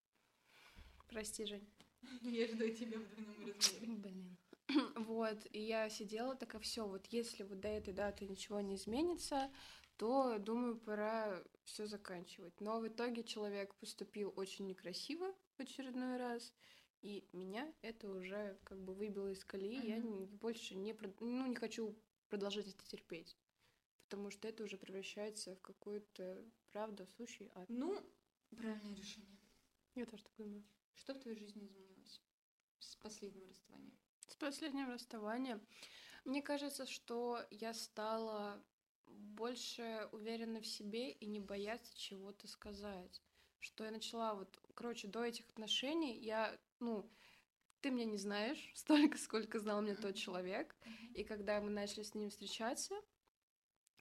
Прости, Жень. [laughs] Я жду тебя в двойном [laughs] размере. Блин. [clears throat] Вот, и я сидела такая, все, вот если вот до этой даты ничего не изменится, то, думаю, пора все заканчивать. Но в итоге человек поступил очень некрасиво в очередной раз, и меня это уже как бы выбило из колеи. Я Мгм. не- больше не, ну, не хочу продолжать это терпеть, потому что это уже превращается в какую-то, правда, сущий ад. Ну, правильное решение. Я тоже так думаю. Что в твоей жизни изменилось с последнего расставания? С последнего расставания. Мне кажется, что я стала больше уверена в себе и не бояться чего-то сказать. Что я начала вот, короче, до этих отношений я, ну, ты меня не знаешь [laughs] столько, сколько знал меня тот человек. И когда мы начали с ним встречаться,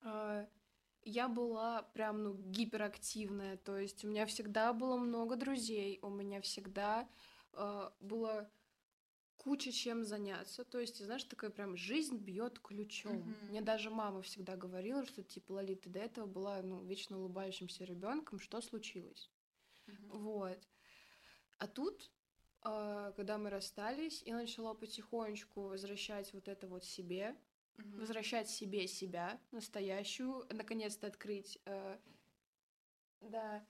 а, я была прям, ну, гиперактивная. То есть у меня всегда было много друзей, у меня всегда а, было куча чем заняться. То есть, знаешь, такая прям жизнь бьет ключом. Мгм. Мне даже мама всегда говорила, что типа Лали, ты до этого была ну, вечно улыбающимся ребенком, что случилось? Мгм. Вот. А тут, а, когда мы расстались, я начала потихонечку возвращать вот это вот себе, Мгм. возвращать себе себя, настоящую, наконец-то открыть, э, да,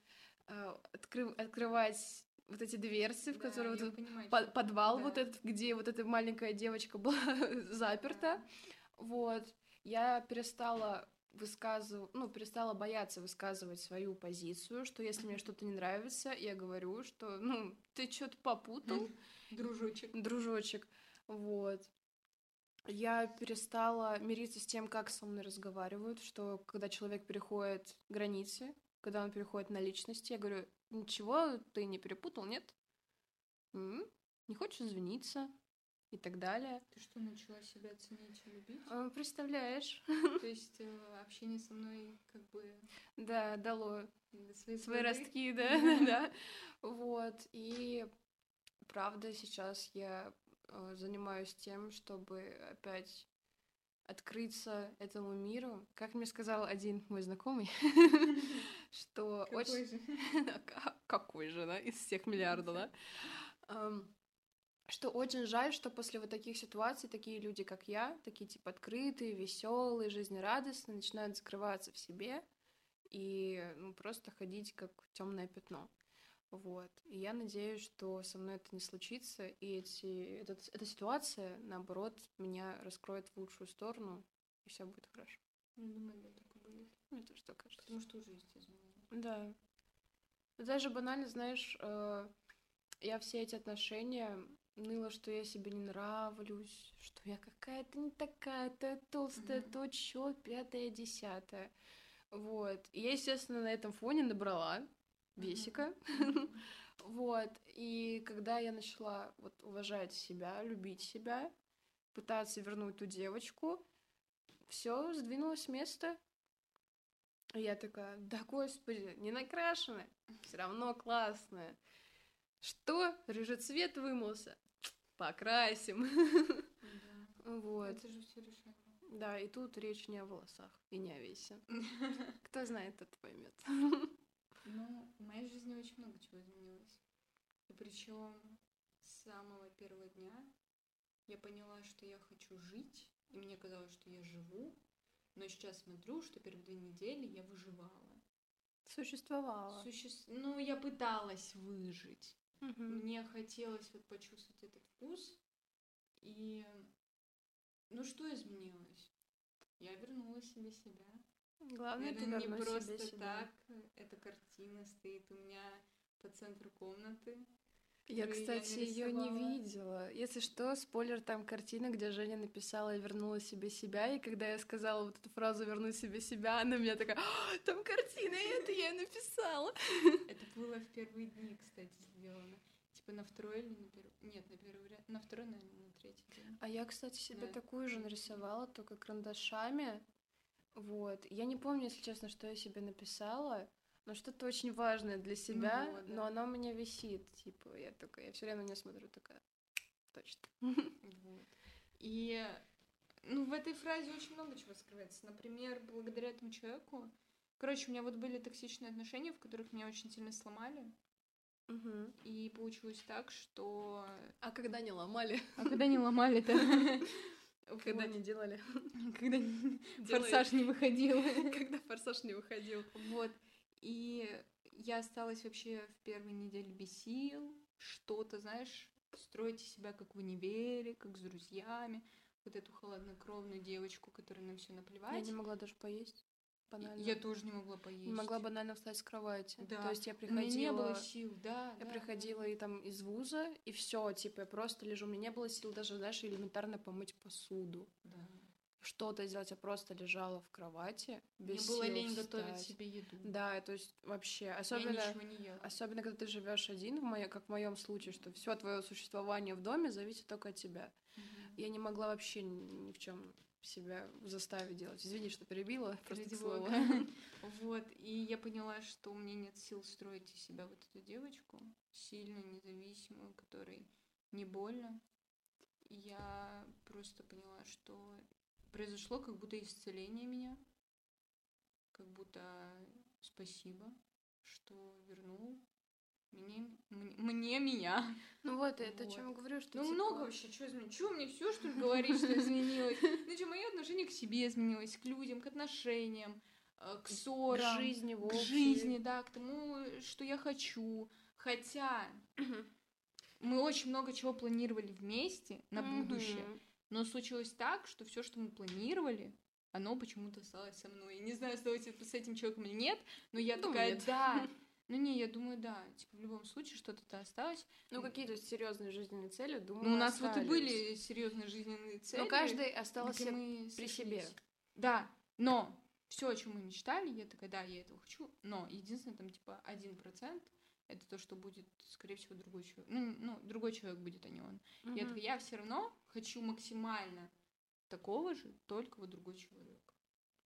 э, откры- открывать вот эти дверцы, в Да, которые вот понимаю, по- что- подвал вот да. этот, где вот эта маленькая девочка была [laughs] заперта. Вот. Я перестала высказывать, ну, перестала бояться высказывать свою позицию, что если мне что-то не нравится, я говорю, что, ну, ты что-то попутал, [laughs] Дружочек. дружочек. Вот. Я перестала мириться с тем, как со мной разговаривают, что когда человек переходит границы, когда он переходит на личности, я говорю, ничего, ты не перепутал, нет? М? Не хочешь извиниться? И так далее. Ты что, начала себя ценить и любить? А, Представляешь? То есть э, общение со мной как бы Да, дало свои, свои ростки, да, [laughs] да. Вот. И правда, сейчас я э, занимаюсь тем, чтобы опять открыться этому миру. Как мне сказал один мой знакомый, [laughs] что Какой очень... же? [laughs] Ка- Какой же, да, из всех миллиардов, да? Ам, Что очень жаль, что после вот таких ситуаций такие люди, как я, такие типа открытые, веселые, жизнерадостные, начинают закрываться в себе и ну, просто ходить как темное пятно. Вот. И я надеюсь, что со мной это не случится, и эти, этот, эта ситуация, наоборот, меня раскроет в лучшую сторону, и все будет хорошо. Я Мне тоже так кажется. Потому что уже есть изменения. Да. Даже банально, знаешь, э, я все эти отношения ныла, что я себе не нравлюсь, что я какая-то не такая, то толстая, то чё, пятое, десятое. Вот. И я, естественно, на этом фоне набрала весика. [laughs] Вот. И когда я начала вот уважать себя, любить себя, пытаться вернуть ту девочку, все сдвинулось с места. Я такая, да господи, не накрашенная, все равно классная. Что? Рыжий цвет вымылся? Покрасим. Да. Вот. Это же все решаемо. Да, и тут речь не о волосах и не о весе. [laughs] Кто знает, тот поймет. Ну, в моей жизни очень много чего изменилось. И причем с самого первого дня я поняла, что я хочу жить, и мне казалось, что я живу, но сейчас смотрю, что первые две недели я выживала. Существовала. Суще... Ну, я пыталась выжить. Мгм. Мне хотелось вот почувствовать этот вкус. И ну что изменилось? Я вернула себе себя. Главное, ты Наверное, не просто себе себя. так. Эта картина стоит у меня по центру комнаты. Я, которую кстати, ее не видела. Если что, спойлер, там картина, где Женя написала «Я вернула себе себя», и когда я сказала вот эту фразу «вернуть себе себя», она меня такая «А, «Там картина, и это я написала». [laughs] Это было в первые дни, кстати, сделано. Типа на второй или на первый... Нет, на первый ряд. На второй, наверное, на третий день. А я, кстати, себе Да. такую же нарисовала, только карандашами. Вот. Я не помню, если честно, что я себе написала, но что-то очень важное для себя, Ну да. но оно у меня висит. Типа, я такая, я все время на нее смотрю, такая, точно. Вот. И ну, в этой фразе очень много чего скрывается. Например, благодаря этому человеку. Короче, у меня вот были токсичные отношения, в которых меня очень сильно сломали. Мгм. И получилось так, что... А когда не ломали? А когда не ломали-то? [laughs] Когда Вот. не делали? Когда форсаж не выходил. [laughs] Когда форсаж не выходил. Вот. И я осталась вообще в первой неделе без сил. Что-то, знаешь, строить из себя как в универе, как с друзьями. Вот эту холоднокровную девочку, которая на все наплевать. Я не могла даже поесть. Банально. Я тоже не могла поесть. Не могла банально встать с кровати. Да. То есть я У меня не было приходила... сил, да. Я да, приходила и там из вуза, и все, типа, я просто лежу. У меня не было сил даже, знаешь, элементарно помыть посуду. Да. Что-то сделать, я просто лежала в кровати. Мне Без было сил лень готовить встать. себе еду. Да, то есть вообще, особенно, особенно когда ты живешь один, в моё- как в моем случае, что все твое существование в доме зависит только от тебя. Мгм. Я не могла вообще ни в чем себя заставить делать. Извини, что перебила, просто Ради слову. бога. [laughs] Вот, и я поняла, что у меня нет сил строить из себя вот эту девочку, сильную, независимую, которой не больно. Я просто поняла, что произошло как будто исцеление меня, как будто спасибо, что вернул мне, мне, мне меня. Ну вот, это о Вот. чем я говорю, что Ну, типа, много вообще, что изменилось? Что мне все, что ли, говорить, что изменилось? Что, мое отношение к себе изменилось, к людям, к отношениям, э, к к ссорам, жизни, в к жизни, да, к тому, что я хочу. Хотя [clears throat] мы очень много чего планировали вместе на будущее. Но случилось так, что все, что мы планировали, оно почему-то осталось со мной. Я не знаю, оставаться с этим человеком или нет, но я Думаю, такая, нет. да. [laughs] Ну не, я думаю, да. Типа в любом случае что-то-то осталось. Ну, какие-то серьезные жизненные цели, думаю, Ну, у нас вот и остались. были серьезные жизненные цели. Но каждый остался мы при сошлись. себе. Да, но все, о чем мы мечтали, я такая, да, я этого хочу. Но единственное, там, типа, один процент это то, что будет, скорее всего, другой человек. Ну, ну другой человек будет, а не он. Я Мгм. такая, я все равно хочу максимально такого же, только вот другой человек.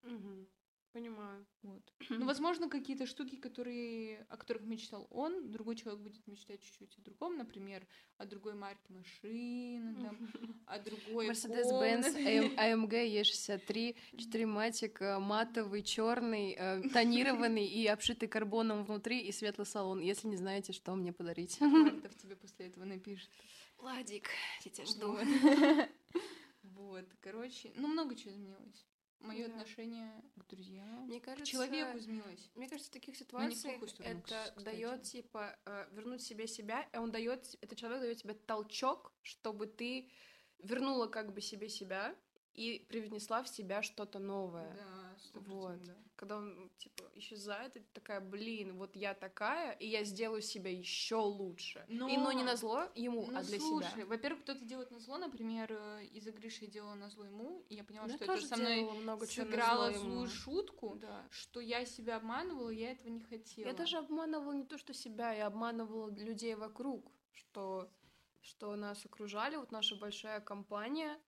Мгм. Понимаю. Вот. Ну, возможно, какие-то штуки, которые, о которых мечтал он, другой человек будет мечтать чуть-чуть о другом, например, о другой марке машины, там, о другой Mercedes-Benz. AMG E63, 4 матик, матовый, черный, э, тонированный и обшитый карбоном внутри и светлый салон. Если не знаете, что мне подарить. Мартов тебе после этого напишет. Владик, я тебя Вот. [laughs] Вот, короче, ну много чего изменилось. Мое Да. отношение к друзьям, Мне к кажется, человеку изменилось. Мне кажется, в таких Ну, ситуациях сторону, это дает типа э, вернуть себе себя, и он дает, этот человек дает тебе толчок, чтобы ты вернула как бы себе себя и привнесла в себя что-то новое. Да, Вот. да. Когда он типа исчезает, ты такая, блин, вот я такая, и я сделаю себя еще лучше. И но не Но- на зло ему, Ну, а для слушай, себя. во-первых, кто-то делает на зло, например, э, из-за Гриши делала на зло ему, и я поняла, Ну, я что это со мной много сыграло зло ему. злую шутку, Да. что я себя обманывала, я этого не хотела. Я даже обманывала не то, что себя, я обманывала людей вокруг, что, что нас окружали, вот наша большая компания.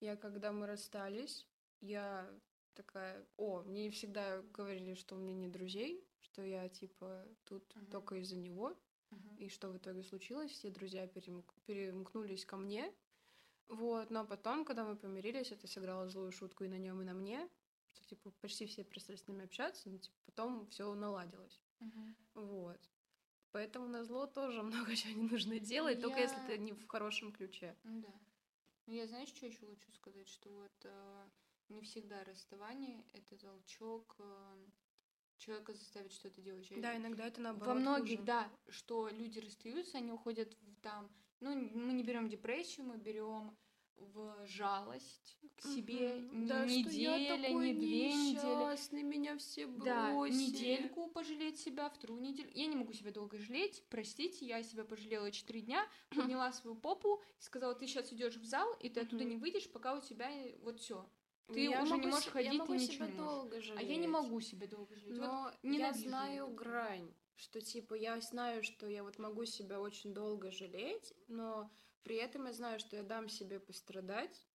Я, когда мы расстались, я такая, о, мне всегда говорили, что у меня нет друзей, что я, типа, тут Мгм. только из-за него. Мгм. И что в итоге случилось? Все друзья перемк- перемкнулись ко мне. Вот, но потом, когда мы помирились, это сыграло злую шутку и на нем, и на мне, что, типа, почти все перестали с нами общаться, но, типа, потом все наладилось. Мгм. Вот. Поэтому на зло тоже [laughs] много чего не нужно делать, только если Я- ты не в хорошем ключе. Да. Ну я знаешь, что еще хочу сказать, что вот э, не всегда расставание это толчок э, человека заставить что-то делать. Я- Да, иногда это наоборот. Во многих, хуже. да, что люди расстаются, они уходят в там, ну, мы не берем депрессию, мы берем в жалость к себе не Да, неделя, не две недели. меня все бросили. Да, недельку пожалеть себя, вторую неделю. Я не могу себя долго жалеть. Простите, я себя пожалела четыре дня, подняла свою попу и сказала, ты сейчас идешь в зал, и ты оттуда Мгм. не выйдешь, пока у тебя вот все. Ты Я уже не можешь се- ходить, я могу ничего себя не можешь. долго А я не жалеть. могу себя долго жалеть. Вот Но я знаю это. грань, что типа я знаю, что я вот могу себя очень долго жалеть, но при этом я знаю, что я дам себе пострадать,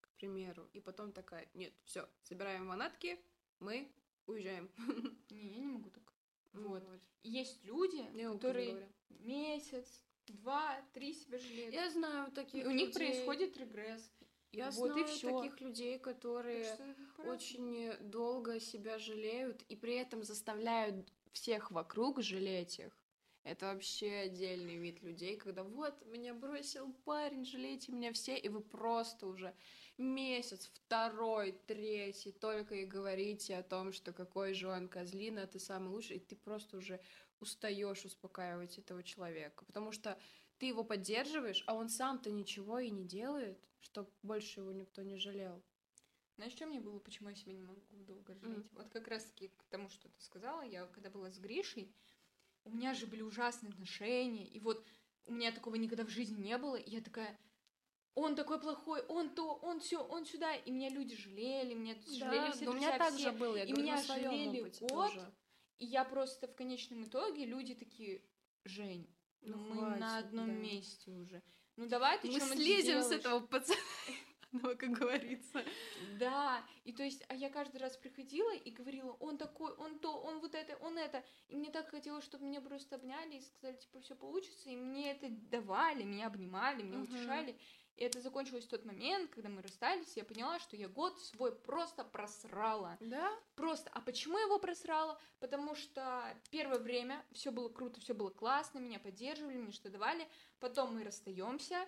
к примеру, и потом такая, нет, все, собираем манатки, мы уезжаем. [laughs] Не, я не могу так. Вот. Вот. И Есть люди, Я опыт которые месяц, два, три себя жалеют. Я знаю таких У них людей. происходит регресс. Я Вот и знаю всё. таких людей, которые очень долго себя жалеют и при этом заставляют всех вокруг жалеть их. Это вообще отдельный вид людей, когда вот меня бросил парень, жалейте меня все, и вы просто уже месяц, второй, третий только и говорите о том, что какой же он козлина, ты самый лучший, и ты просто уже устаешь успокаивать этого человека, потому что ты его поддерживаешь, а он сам-то ничего и не делает, чтобы больше его никто не жалел. Знаешь, что мне было, почему я себя не могу долго жалеть? Вот как раз-таки к тому, что ты сказала, я когда была с Гришей, у меня же были ужасные отношения, и вот у меня такого никогда в жизни не было, и я такая, он такой плохой, он то, он все, он сюда, и меня люди жалели, меня жалели все у меня так все. же было, я и говорю меня жалели год, тоже. И я просто в конечном итоге, люди такие, Жень, ну, Ну, мы на хватит, одном да. месте уже. Ну давай ты Мы слезем с сделаешь». этого пацана, [laughs] как говорится. Да, и то есть, а я каждый раз приходила и говорила, он такой, он то, он вот это, он это. И мне так хотелось, чтобы меня просто обняли и сказали, типа, все получится. И мне это давали, меня обнимали, меня утешали. И это закончилось в тот момент, когда мы расстались, я поняла, что я год свой просто просрала. Да? Просто. А почему я его просрала? Потому что первое время все было круто, все было классно, меня поддерживали, мне что давали. Потом мы расстаемся.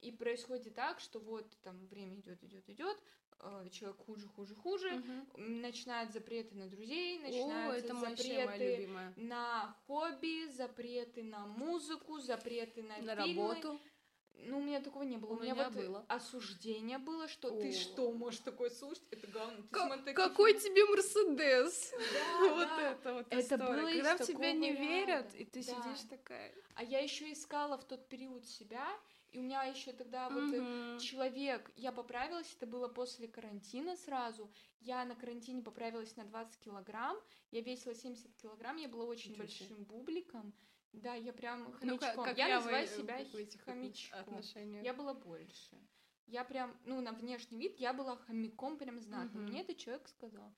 И происходит так, что вот там время идет, идет, идет, человек хуже, хуже, хуже, Мгм. начинают запреты на друзей, О, начинаются это вообще моя запреты на хобби, запреты на музыку, запреты на, На фильмы. работу. Ну, у меня такого не было. У У, меня, меня вот было. осуждение было, что О. ты что можешь такое слушать? Это говно. Ты Ка- смотри, Какой фильмы». тебе Мерседес? Да, [laughs] Вот да. это вот Это история. было Когда в тебя не такого верят, ряда. и ты Да. сидишь такая. А я еще искала в тот период себя, и у меня еще тогда вот Мгм. человек, я поправилась, это было после карантина сразу. Я на карантине поправилась на 20 килограмм, я весила 70 килограмм, я была очень себе. большим бубликом. Да, я прям Ну, хомячком. как- как я называю э, себя хомячком. отношениях. Я была больше. Я прям, ну, на внешний вид я была хомяком прям знатным. Мгм. Мне этот человек сказал.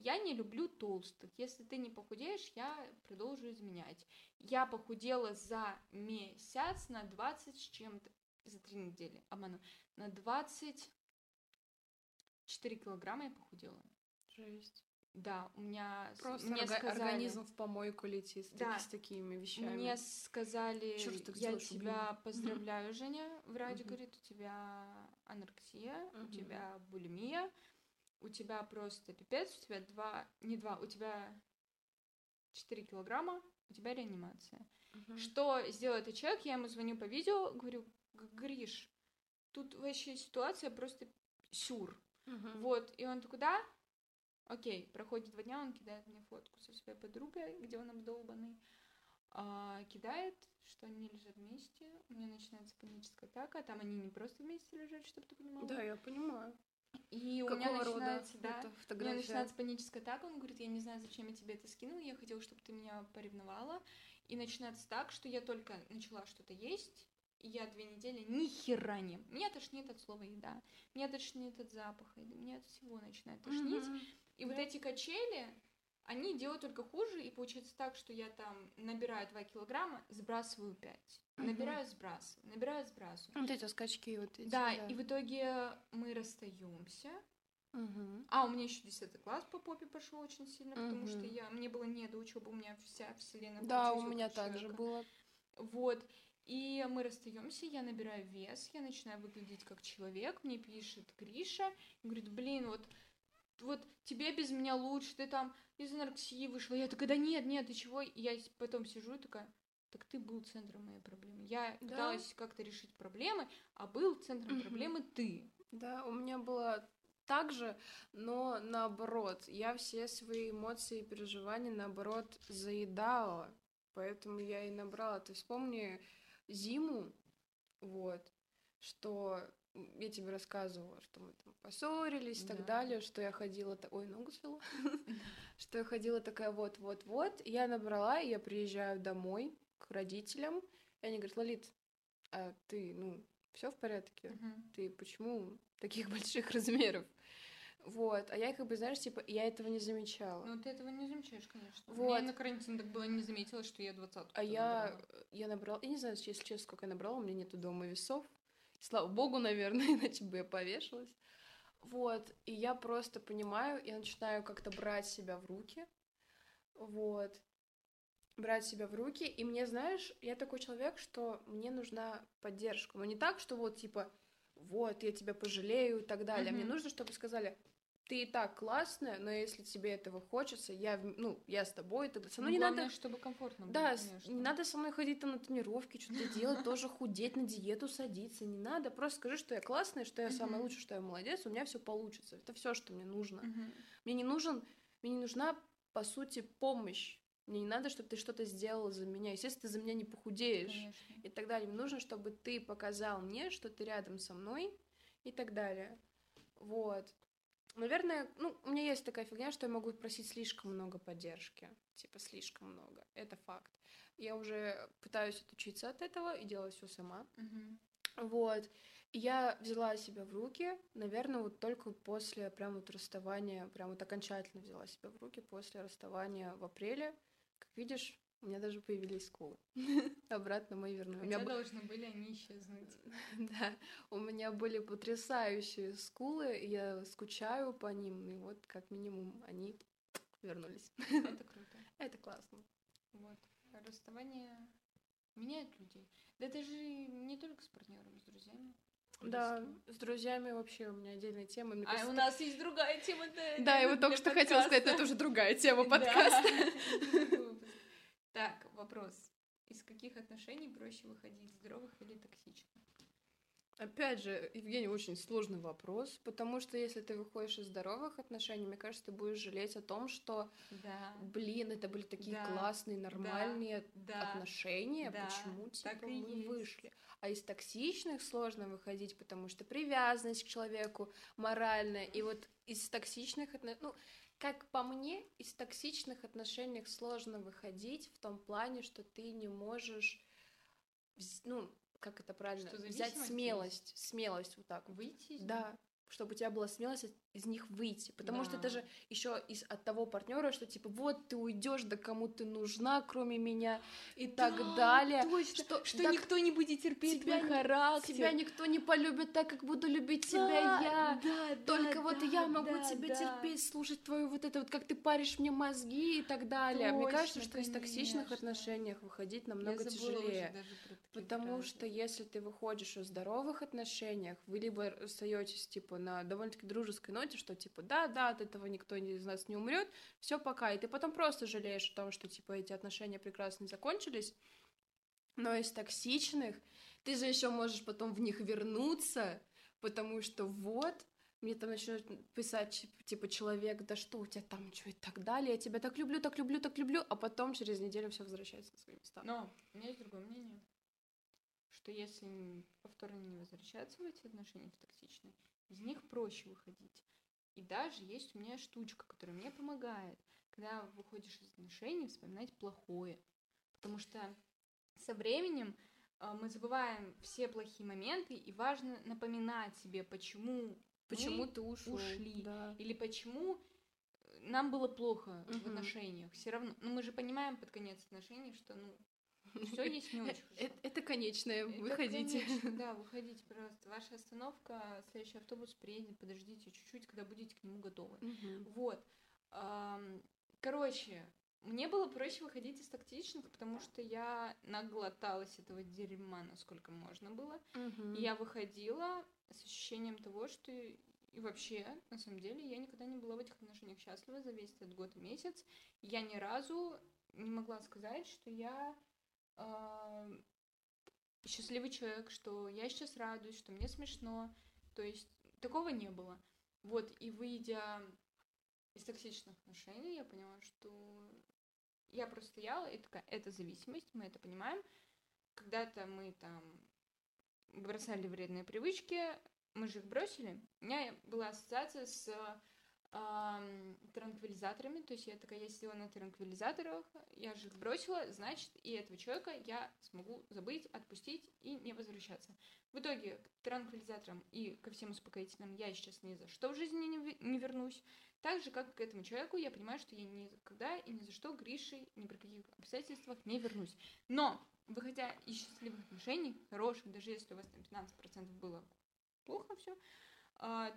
Я не люблю толстых. Если ты не похудеешь, я продолжу изменять. Я похудела за месяц на 20 с чем-то. За три недели. Обману. На 24 килограмма я похудела. Жесть. Да, у меня... Просто мне сказали, организм в помойку летит Да. с такими вещами. Мне сказали, ж так я сделаешь, тебя [laughs] поздравляю, Женя. Врач Мгм. говорит, у тебя анорексия, у Мгм. тебя булимия, у тебя просто пипец, у тебя два, не два, у тебя 4 килограмма, у тебя реанимация. Мгм. Что сделал этот человек? Я ему звоню по видео, говорю, «Г- Гриш, тут вообще ситуация просто сюр. Мгм. Вот, и он такой, да? Окей, проходит два дня, он кидает мне фотку со своей подругой, где он обдолбанный. А, кидает, что они лежат вместе. У меня начинается паническая атака. Там они не просто вместе лежат, чтобы ты понимала. Да, я понимаю. И у меня Какого рода начинается, да, у меня начинается паническая атака. Он говорит, я не знаю, зачем я тебе это скинул. Я хотела, чтобы ты меня поревновала. И начинается так, что я только начала что-то есть, и я две недели ни хера не... Меня тошнит от слова еда, меня тошнит от запаха меня от всего начинает тошнить. Мгм. И вот Да. эти качели, они делают только хуже, и получается так, что я там набираю 2 килограмма, сбрасываю 5. Мгм. Набираю, сбрасываю, набираю, сбрасываю. Вот эти скачки вот эти. Да, и в итоге мы расстаемся. Мгм. А, у меня еще 10 класс по попе пошел очень сильно, потому что я, мне было не до учебы, у меня вся вселенная Да, у меня также было. Вот. И мы расстаемся, я набираю вес, я начинаю выглядеть как человек, мне пишет Гриша, говорит, блин, вот, вот тебе без меня лучше, ты там из анорексии вышла. Я такая, да нет, нет, ты чего? И я потом сижу и такая, так ты был центром моей проблемы. Я Да. пыталась как-то решить проблемы, а был центром Мгм. проблемы ты. Да, у меня было так же, но наоборот. Я все свои эмоции и переживания, наоборот, заедала. Поэтому я и набрала. Ты вспомни зиму, вот, что я тебе рассказывала, что мы там поссорились и Да. так далее, что я ходила... Ой, ногу свела. [laughs] Что я ходила такая вот-вот-вот. Я набрала, и я приезжаю домой к родителям, и они говорят, Лолит, а ты, ну, все в порядке? Ты почему таких больших размеров? Вот, а я как бы, знаешь, типа, я этого не замечала. Ну, ты этого не замечаешь, конечно. Вот. Я на карантине так было не заметила, что я двадцатку. А я, я набрала, я не знаю, если честно, сколько я набрала, у меня нету дома весов. Слава богу, наверное, [laughs] иначе бы я повешалась. Вот, и я просто понимаю, я начинаю как-то брать себя в руки, вот, брать себя в руки, и мне, знаешь, я такой человек, что мне нужна поддержка, но не так, что вот, типа, вот, я тебя пожалею и так далее, Мгм. мне нужно, чтобы сказали, ты и так классная, но если тебе этого хочется, я, ну, я с тобой, ты со мной не главное, надо... чтобы комфортно было, Да, конечно. не надо со мной ходить там на тренировки, что-то делать, тоже худеть, на диету садиться, не надо. Просто скажи, что я классная, что я самая лучшая, что я молодец, у меня все получится. Это все, что мне нужно. Мне не нужен, мне не нужна, по сути, помощь. Мне не надо, чтобы ты что-то сделала за меня. Естественно, ты за меня не похудеешь Конечно. и так далее. Мне нужно, чтобы ты показал мне, что ты рядом со мной и так далее. Вот. Наверное, ну, у меня есть такая фигня, что я могу просить слишком много поддержки. Типа, слишком много. Это факт. Я уже пытаюсь отучиться от этого и делать все сама. Мгм. Вот. Я взяла себя в руки, наверное, вот только после прям вот расставания, прям вот окончательно взяла себя в руки после расставания в апреле. Как видишь, у меня даже появились скулы. [laughs] Обратно мои вернули. У меня б- должны были они исчезнуть. [laughs] Да, у меня были потрясающие скулы, я скучаю по ним, и вот как минимум они вернулись. [laughs] Это круто. Это классно. Вот. Расставание меняет людей. Да это же не только с партнером, с друзьями. Да, с друзьями вообще у меня отдельная тема. мне А кажется, у нас есть другая тема. Да, я вот только что хотела сказать, но это уже другая тема подкаста. Так, вопрос. Из каких отношений проще выходить, здоровых или токсичных? Опять же, Евгений, очень сложный вопрос, потому что если ты выходишь из здоровых отношений, мне кажется, ты будешь жалеть о том, что, Да, блин, это были такие Да, классные, нормальные да. отношения, да, почему так типа и мы есть. вышли. А из токсичных сложно выходить, потому что привязанность к человеку моральная, и вот из токсичных отношений, ну, как по мне, из токсичных отношений сложно выходить в том плане, что ты не можешь, ну, как это правильно, Что, взять смелость, смелость вот так. Выйти Да, чтобы у тебя была смелость из них выйти. Потому что это Да. же еще из от того партнера, что типа вот ты уйдешь, да кому ты нужна, кроме меня, и так Да, далее. Точно, Что- что так никто не будет терпеть тебя твой характер. Тебя никто не полюбит так, как буду любить тебя Да, я. да, Только да, вот да, я могу да, тебя да. терпеть, слушать твою вот это вот, как ты паришь мне мозги и так далее. Мне кажется, Точно, что из токсичных конечно. отношениях выходить намного тяжелее. Потому фразы. что если ты выходишь из здоровых отношениях, вы либо расстаетесь типа на довольно-таки дружеской ноте, что типа да, да, от этого никто из нас не умрет, все пока, и ты потом просто жалеешь о том, что типа эти отношения прекрасно закончились, но из токсичных ты же еще можешь потом в них вернуться, потому что вот мне там начнет писать типа человек, да что у тебя там, что и так далее, я тебя так люблю, так люблю, так люблю, а потом через неделю все возвращается на свои места. Но у меня есть другое мнение, что если повторно не возвращаться в эти отношения, в токсичные, из них проще выходить. И даже есть у меня штучка, которая мне помогает, когда выходишь из отношений, вспоминать плохое. Потому что со временем а, мы забываем все плохие моменты, и важно напоминать себе, почему Почему ты ушел? ушли. Да. или почему э, нам было плохо в Мгм. отношениях. Все равно, ну мы же понимаем под конец отношений, что ну все есть не очень Э- хорошо. Это конечное, выходите. [laughs] да, выходите, пожалуйста. Ваша остановка, следующий автобус приедет, подождите чуть-чуть, когда будете к нему готовы. Вот. Короче, мне было проще выходить из токсичных, потому что я наглоталась этого дерьма, насколько можно было. Мгм. И я выходила с ощущением того, что и вообще, на самом деле, я никогда не была в этих отношениях счастлива за весь этот год и месяц. Я ни разу не могла сказать, что я а, счастливый человек, что я сейчас радуюсь, что мне смешно. То есть такого не было. Вот, и выйдя из токсичных отношений, я поняла, что я просто стояла и такая, это зависимость, мы это понимаем. Когда-то мы там бросали вредные привычки, мы же их бросили. У меня была ассоциация с ам, транквилизаторами, то есть я такая, я сидела на транквилизаторах, я же бросила, значит, и этого человека я смогу забыть, отпустить и не возвращаться. В итоге к транквилизаторам и ко всем успокоительным я сейчас ни за что в жизни не, вернусь. Так же, как и к этому человеку, я понимаю, что я никогда и ни за что Гриши ни при каких обстоятельствах не вернусь. Но, выходя из счастливых отношений, хороших, даже если у вас там 15% было плохо все,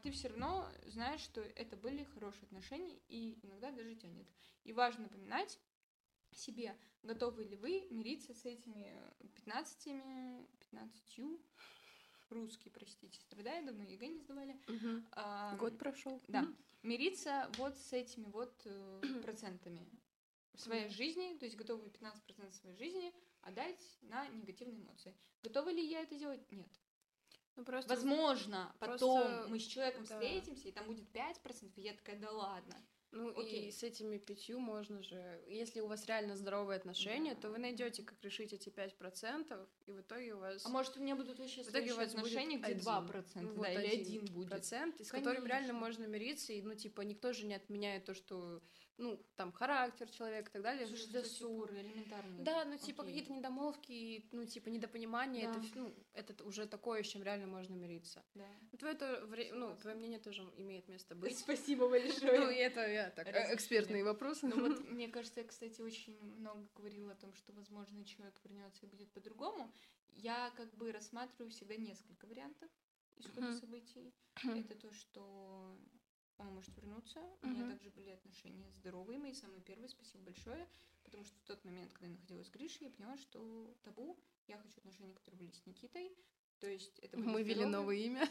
ты все равно знаешь, что это были хорошие отношения, и иногда даже тянет. И важно напоминать себе, готовы ли вы мириться с этими 15, 15 русский, простите, страдаю, давно ЕГЭ не сдавали. Мгм. А, Год прошел. Да, мириться вот с этими вот э, [clears throat] процентами в своей жизни, то есть готовы 15% своей жизни отдать на негативные эмоции. Готова ли я это делать? Нет. Ну, просто... Возможно, просто- потом мы с человеком да. встретимся, и там будет 5%, и я такая, да ладно. Ну Окей. и с этими пятью можно же, если у вас реально здоровые отношения, Да. то вы найдете, как решить эти пять процентов, и в итоге у вас А может, у меня будут вообще В итоге у вас отношения, где один. 2%, Ну, да, вот или один будет. процент, с которым реально Конечно. можно мириться, и ну типа никто же не отменяет то, что ну там характер человека и так далее. Слушай, что, да, типа, ссоры элементарные. Да, ну типа Окей. какие-то недомолвки, ну типа недопонимания, это, Да. вс- ну, это уже такое, с чем реально можно мириться. Да. Ну, Твое, то вре- ну, твое мнение тоже имеет место быть. Спасибо [laughs] Ну, и большое. это я так, Разрешили. экспертные вопросы. Ну вот, [laughs] мне кажется, я, кстати, очень много говорила о том, что, возможно, человек вернется и будет по-другому. Я как бы рассматриваю всегда несколько вариантов исхода событий. [clears throat] Это то, что он может вернуться. У меня также были отношения здоровые, мои самые первые, спасибо большое. Потому что в тот момент, когда я находилась с Гришей, я поняла, что табу. Я хочу отношения, которые были с Никитой. То есть это Мы ввели здоровые. новое имя.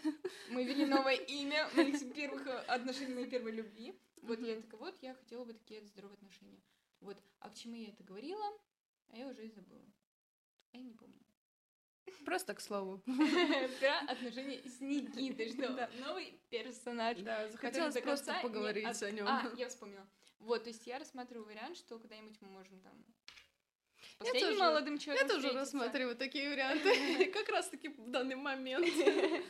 Мы ввели новое [laughs] имя моих первых э, отношений, моей первой любви. Вот я такая, вот я хотела бы такие здоровые отношения. Вот. А к чему я это говорила, а я уже и забыла. А я не помню. Просто к слову. [laughs] Про отношения с Никитой, что новый персонаж. Да, захотелось просто поговорить о нем. А, я вспомнила. Вот, то есть я рассматриваю вариант, что когда-нибудь мы можем там с Я последним тоже- молодым Я человеком тоже встретиться. рассматриваю такие варианты. [laughs] Как раз таки в данный момент. [laughs]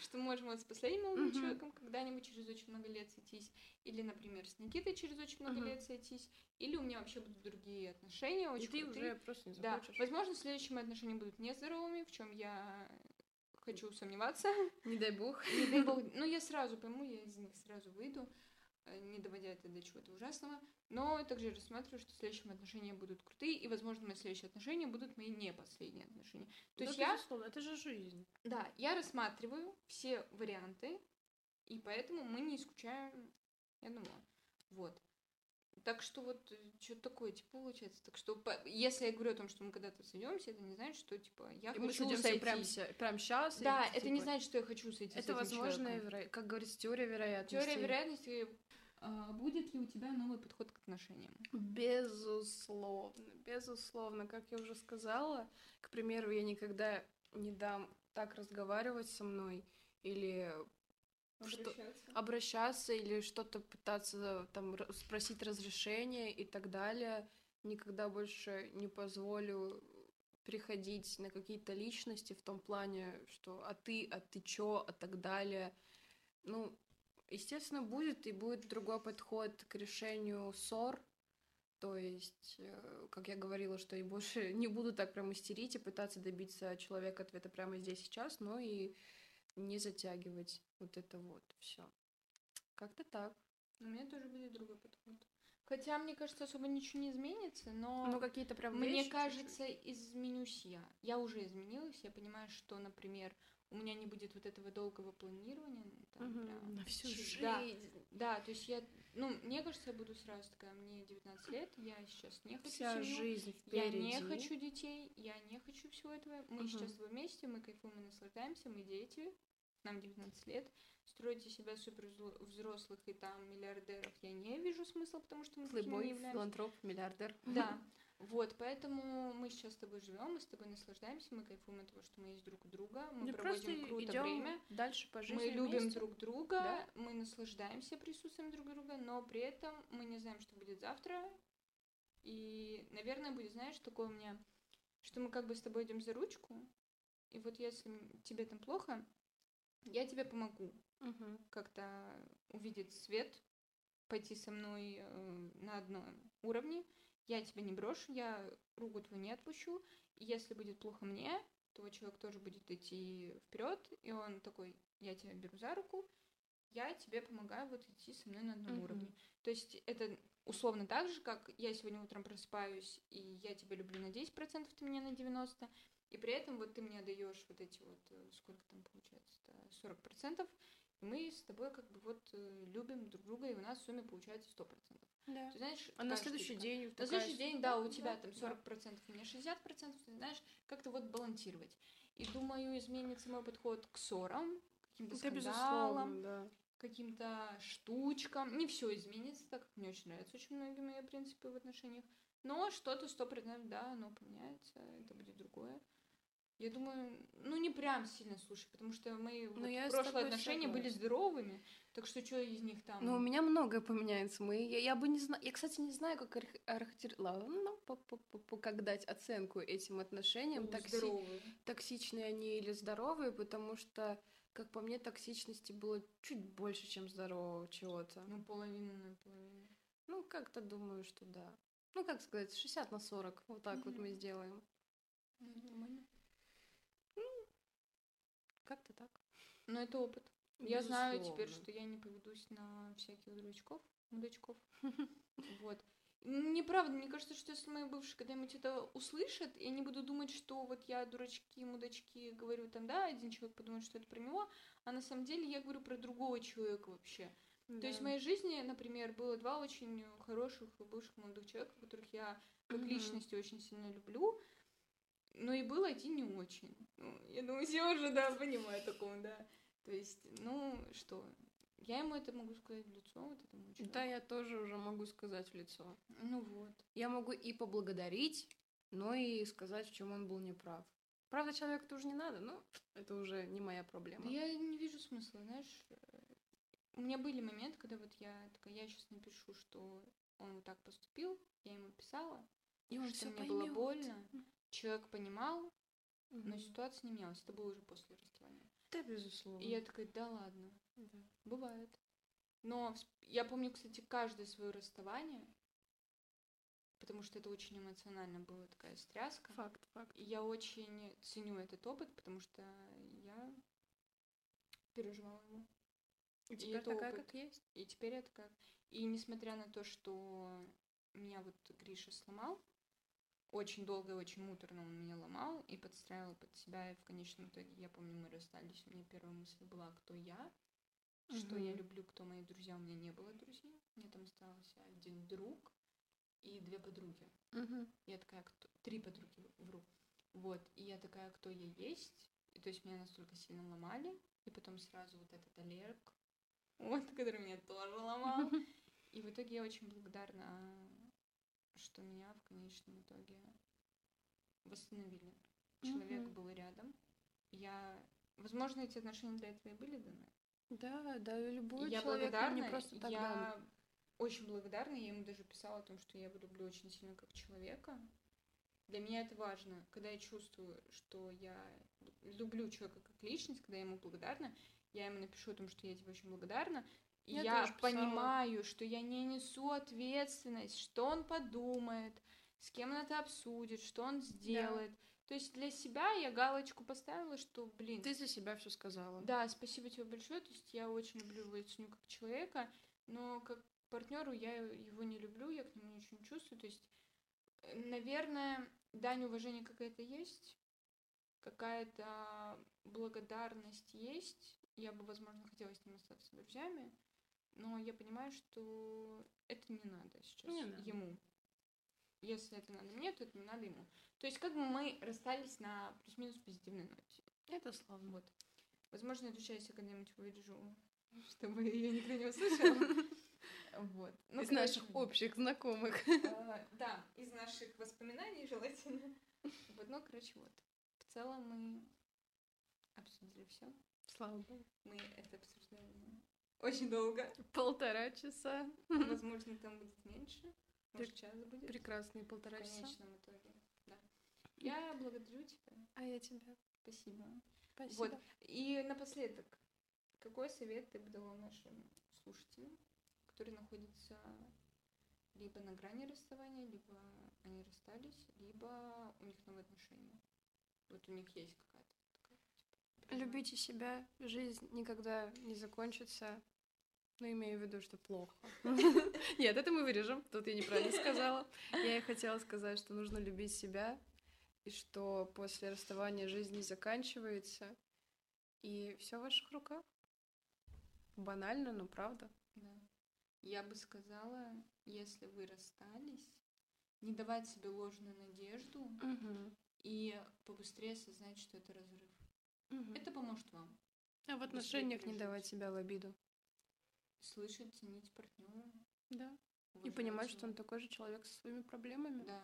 что можем вот с последним молодым человеком когда-нибудь через очень много лет сойтись, или, например, с Никитой через очень много лет сойтись, или у меня вообще будут другие отношения, И очень ты уже просто не Да, захочешь. возможно, следующие мои отношения будут нездоровыми, в чем я хочу сомневаться. Не дай бог. Не дай бог. Ну, я сразу пойму, я из них сразу выйду, не доводя это до чего-то ужасного. Но также рассматриваю, что следующие отношения будут крутые, и, возможно, мои следующие отношения будут мои не последние отношения. То Да, есть я безусловно, это же жизнь. да, я рассматриваю все варианты, и поэтому мы не исключаем, я думаю, вот. Так что вот что-то такое, типа, получается. Так что, если я говорю о том, что мы когда-то сойдемся, это не значит, что, типа, я И мы хочу сойдемся сойтись. прям, прям сейчас. Да, это не значит, что я хочу сойтись с Это возможно, человеком. как говорится, теория вероятности. Теория вероятности. а, будет ли у тебя новый подход к отношениям? Безусловно, безусловно. Как я уже сказала, к примеру, я никогда не дам так разговаривать со мной или что- обращаться или что-то пытаться там спросить разрешение и так далее. Никогда больше не позволю приходить на какие-то личности в том плане, что а ты, а ты чё, а так далее. Ну, естественно, будет и будет другой подход к решению ссор. То есть, э, как я говорила, что и больше [laughs] не буду так прям истерить и пытаться добиться человека ответа прямо здесь сейчас, но и не затягивать вот это вот все. Как-то так. У меня тоже будет другой подход. Хотя, мне кажется, особо ничего не изменится, но... Ну, какие-то прям Мне вещи кажется, изменюсь я. Я уже изменилась. Я понимаю, что, например, у меня не будет вот этого долгого планирования. ну, там, Мгм. прям на всю жизнь. Да, да, то есть я, ну, мне кажется, я буду сразу такая, мне 19 лет, я сейчас не хочу Вся семью, жизнь я не хочу детей, я не хочу всего этого. Мы Мгм. сейчас вместе, мы кайфуем, мы наслаждаемся, мы дети, нам 19 лет. Строить из себя супер взрослых и там миллиардеров я не вижу смысла, потому что мы такими не являемся. филантроп, миллиардер. Да, [laughs] вот, поэтому мы сейчас с тобой живем, мы с тобой наслаждаемся, мы кайфуем от того, что мы есть друг у друга, мы просто проводим круто время, дальше по жизни мы любим вместе. друг друга, Да. мы наслаждаемся присутствием друг друга, но при этом мы не знаем, что будет завтра. И, наверное, будет, знаешь, такое у меня, что мы как бы с тобой идем за ручку, и вот если тебе там плохо, я тебе помогу Мгм. как-то увидеть свет пойти со мной э, на одном уровне. Я тебя не брошу, я руку твою не отпущу. И если будет плохо мне, то человек тоже будет идти вперед, и он такой, я тебя беру за руку, я тебе помогаю вот идти со мной на одном Мгм. уровне. То есть это условно так же, как я сегодня утром просыпаюсь, и я тебя люблю на 10%, ты меня на 90%, и при этом вот ты мне даешь вот эти вот, э, сколько там получается, 40%, и мы с тобой как бы вот э, любим друг друга, и у нас в сумме получается 100%. Да. Ты знаешь, А на следующий штучка. день На следующий день, да, у тебя там да. 40%, у меня 60%, ты знаешь, как-то вот балансировать. И думаю, изменится мой подход к ссорам, каким-то скандалам, да. каким-то штучкам. Не все изменится, так как мне очень нравятся очень многие мои принципы в отношениях. Но что-то сто процентов, да, оно поменяется, это будет другое. Я думаю, ну не прям сильно слушай, потому что мои вот Ну, прошлые отношения были здоровыми, так что что из них там? Ну, у меня многое поменяется. Мы, я, я бы не знаю. Я, кстати, не знаю, как по- как дать оценку этим отношениям. Ну, Токси- здоровые. Токсичные они или здоровые, потому что, как по мне, токсичности было чуть больше, чем здорового чего-то. Ну, половина на половину. Ну, как-то думаю, что да. Ну, как сказать, 60 на 40. Вот так вот Мгм. мы сделаем. Ну, нормально. Как-то так. Но это опыт. Я знаю теперь, Безусловно. что я не поведусь на всяких дурачков, мудачков. [laughs] Вот. Неправда, мне кажется, что если мои бывшие когда-нибудь это услышат, и они будут думать, что вот я дурачки, мудачки говорю там, да, один человек подумает, что это про него, а на самом деле я говорю про другого человека вообще. То есть в Да. моей жизни, например, было два очень хороших бывших молодых человека, которых я как Мгм. личности очень сильно люблю, но и был один не очень. Ну, я думаю, [laughs] все уже, да, понимают такого, да. То есть, ну, что, я ему это могу сказать в лицо, вот этому человеку. Да, я тоже уже могу сказать в лицо. Ну вот. Я могу и поблагодарить, но и сказать, в чем он был неправ. Правда, человеку тоже не надо, но это уже не моя проблема. Да я не вижу смысла, знаешь. У меня были моменты, когда вот я такая, я сейчас напишу, что он вот так поступил, я ему писала, И он что мне было больно. Человек понимал, но ситуация не менялась. Это было уже после расставания. Да, безусловно. И я такая, да ладно, Да. бывает. Но я помню, кстати, каждое свое расставание, потому что это очень эмоционально была такая стряска. Факт, факт. И я очень ценю этот опыт, потому что я переживала его. И И теперь это такая, опыт. как есть. И теперь это как... И несмотря на то, что меня вот Гриша сломал, очень долго и очень муторно он меня ломал и подстраивал под себя, и в конечном итоге, я помню, мы расстались, у меня первая мысль была, кто я, что я люблю, кто мои друзья, у меня не было друзей, мне там остался один друг и две подруги. Я такая, кто... три подруги, вру. Вот, и я такая, кто я есть. И то есть меня настолько сильно ломали. И потом сразу вот этот Олег, [laughs] вот, который меня тоже ломал. [laughs] И в итоге я очень благодарна, что меня в конечном итоге восстановили. Человек Мгм. был рядом. Я... Возможно, эти отношения для этого и были даны. Да, да, любой я человек благодарна. не просто так дан. я очень благодарна. Я ему даже писала о том, что я его люблю очень сильно как человека. Для меня это важно, когда я чувствую, что я люблю человека как личность, когда я ему благодарна, я ему напишу о том, что я тебе очень благодарна, и Я я, понимаю, что я не несу ответственность, что он подумает, с кем он это обсудит, что он сделает. То есть для себя я галочку поставила, что, блин, Ты за себя все сказала. да, спасибо тебе большое. То есть я очень люблю ценю как человека, но как партнеру я его не люблю, я к нему ничего не чувствую. То есть, наверное, дань уважения какая-то есть, какая-то благодарность есть. Я бы, возможно, хотела с ним остаться друзьями, но я понимаю, что это не надо сейчас Не надо. ему. Если это надо мне, то это не надо ему. То есть как бы мы расстались на плюс-минус позитивной ноте. Это славно. Вот. Возможно, эту часть я когда-нибудь вырежу, [laughs] чтобы ее никто не услышал. [laughs] Вот. Ну, Из короче, наших общих знакомых. э, [laughs] Да, из наших воспоминаний желательно. Вот, ну, короче, вот. В целом мы обсудили все. Слава богу. Мы это обсуждали очень долго. Полтора часа. Возможно, там будет меньше. Может, час будет. Прекрасные В полтора часа. конечном итоге. Да. Я благодарю тебя. А я тебя. Спасибо. Спасибо. Вот. И напоследок, какой совет ты бы дала нашим слушателям, которые находятся либо на грани расставания, либо они расстались, либо у них новые отношения. Вот у них есть какая-то такая, типа, Любите себя, жизнь никогда не закончится. Но имею в виду, что плохо. [laughs] Нет, это мы вырежем. Тут я неправильно [laughs] сказала. Я и хотела сказать, что нужно любить себя, и что после расставания жизнь не заканчивается, и все в ваших руках. Банально, но правда. Да. Я бы сказала, если вы расстались, не давать себе ложную надежду Мгм. и побыстрее осознать, что это разрыв. Мгм. Это поможет вам А в отношениях не давать себя в обиду. Слышать, ценить партнера. Да. И понимать, что он такой же человек со своими проблемами. Да.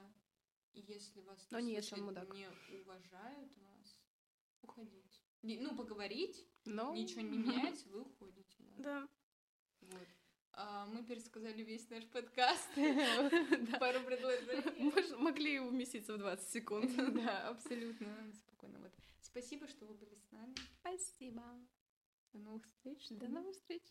И если вас Но не если мудак. не уважают вас, уходите. Не- Ну, поговорить, Но... ничего не [laughs] меняется, вы уходите. Да. Да. Вот. А, мы пересказали весь наш подкаст. [laughs] Пару предложений. Могли уместиться в 20 секунд. [laughs] Да, абсолютно спокойно. Вот. Спасибо, что вы были с нами. Спасибо. До новых встреч. До новых встреч.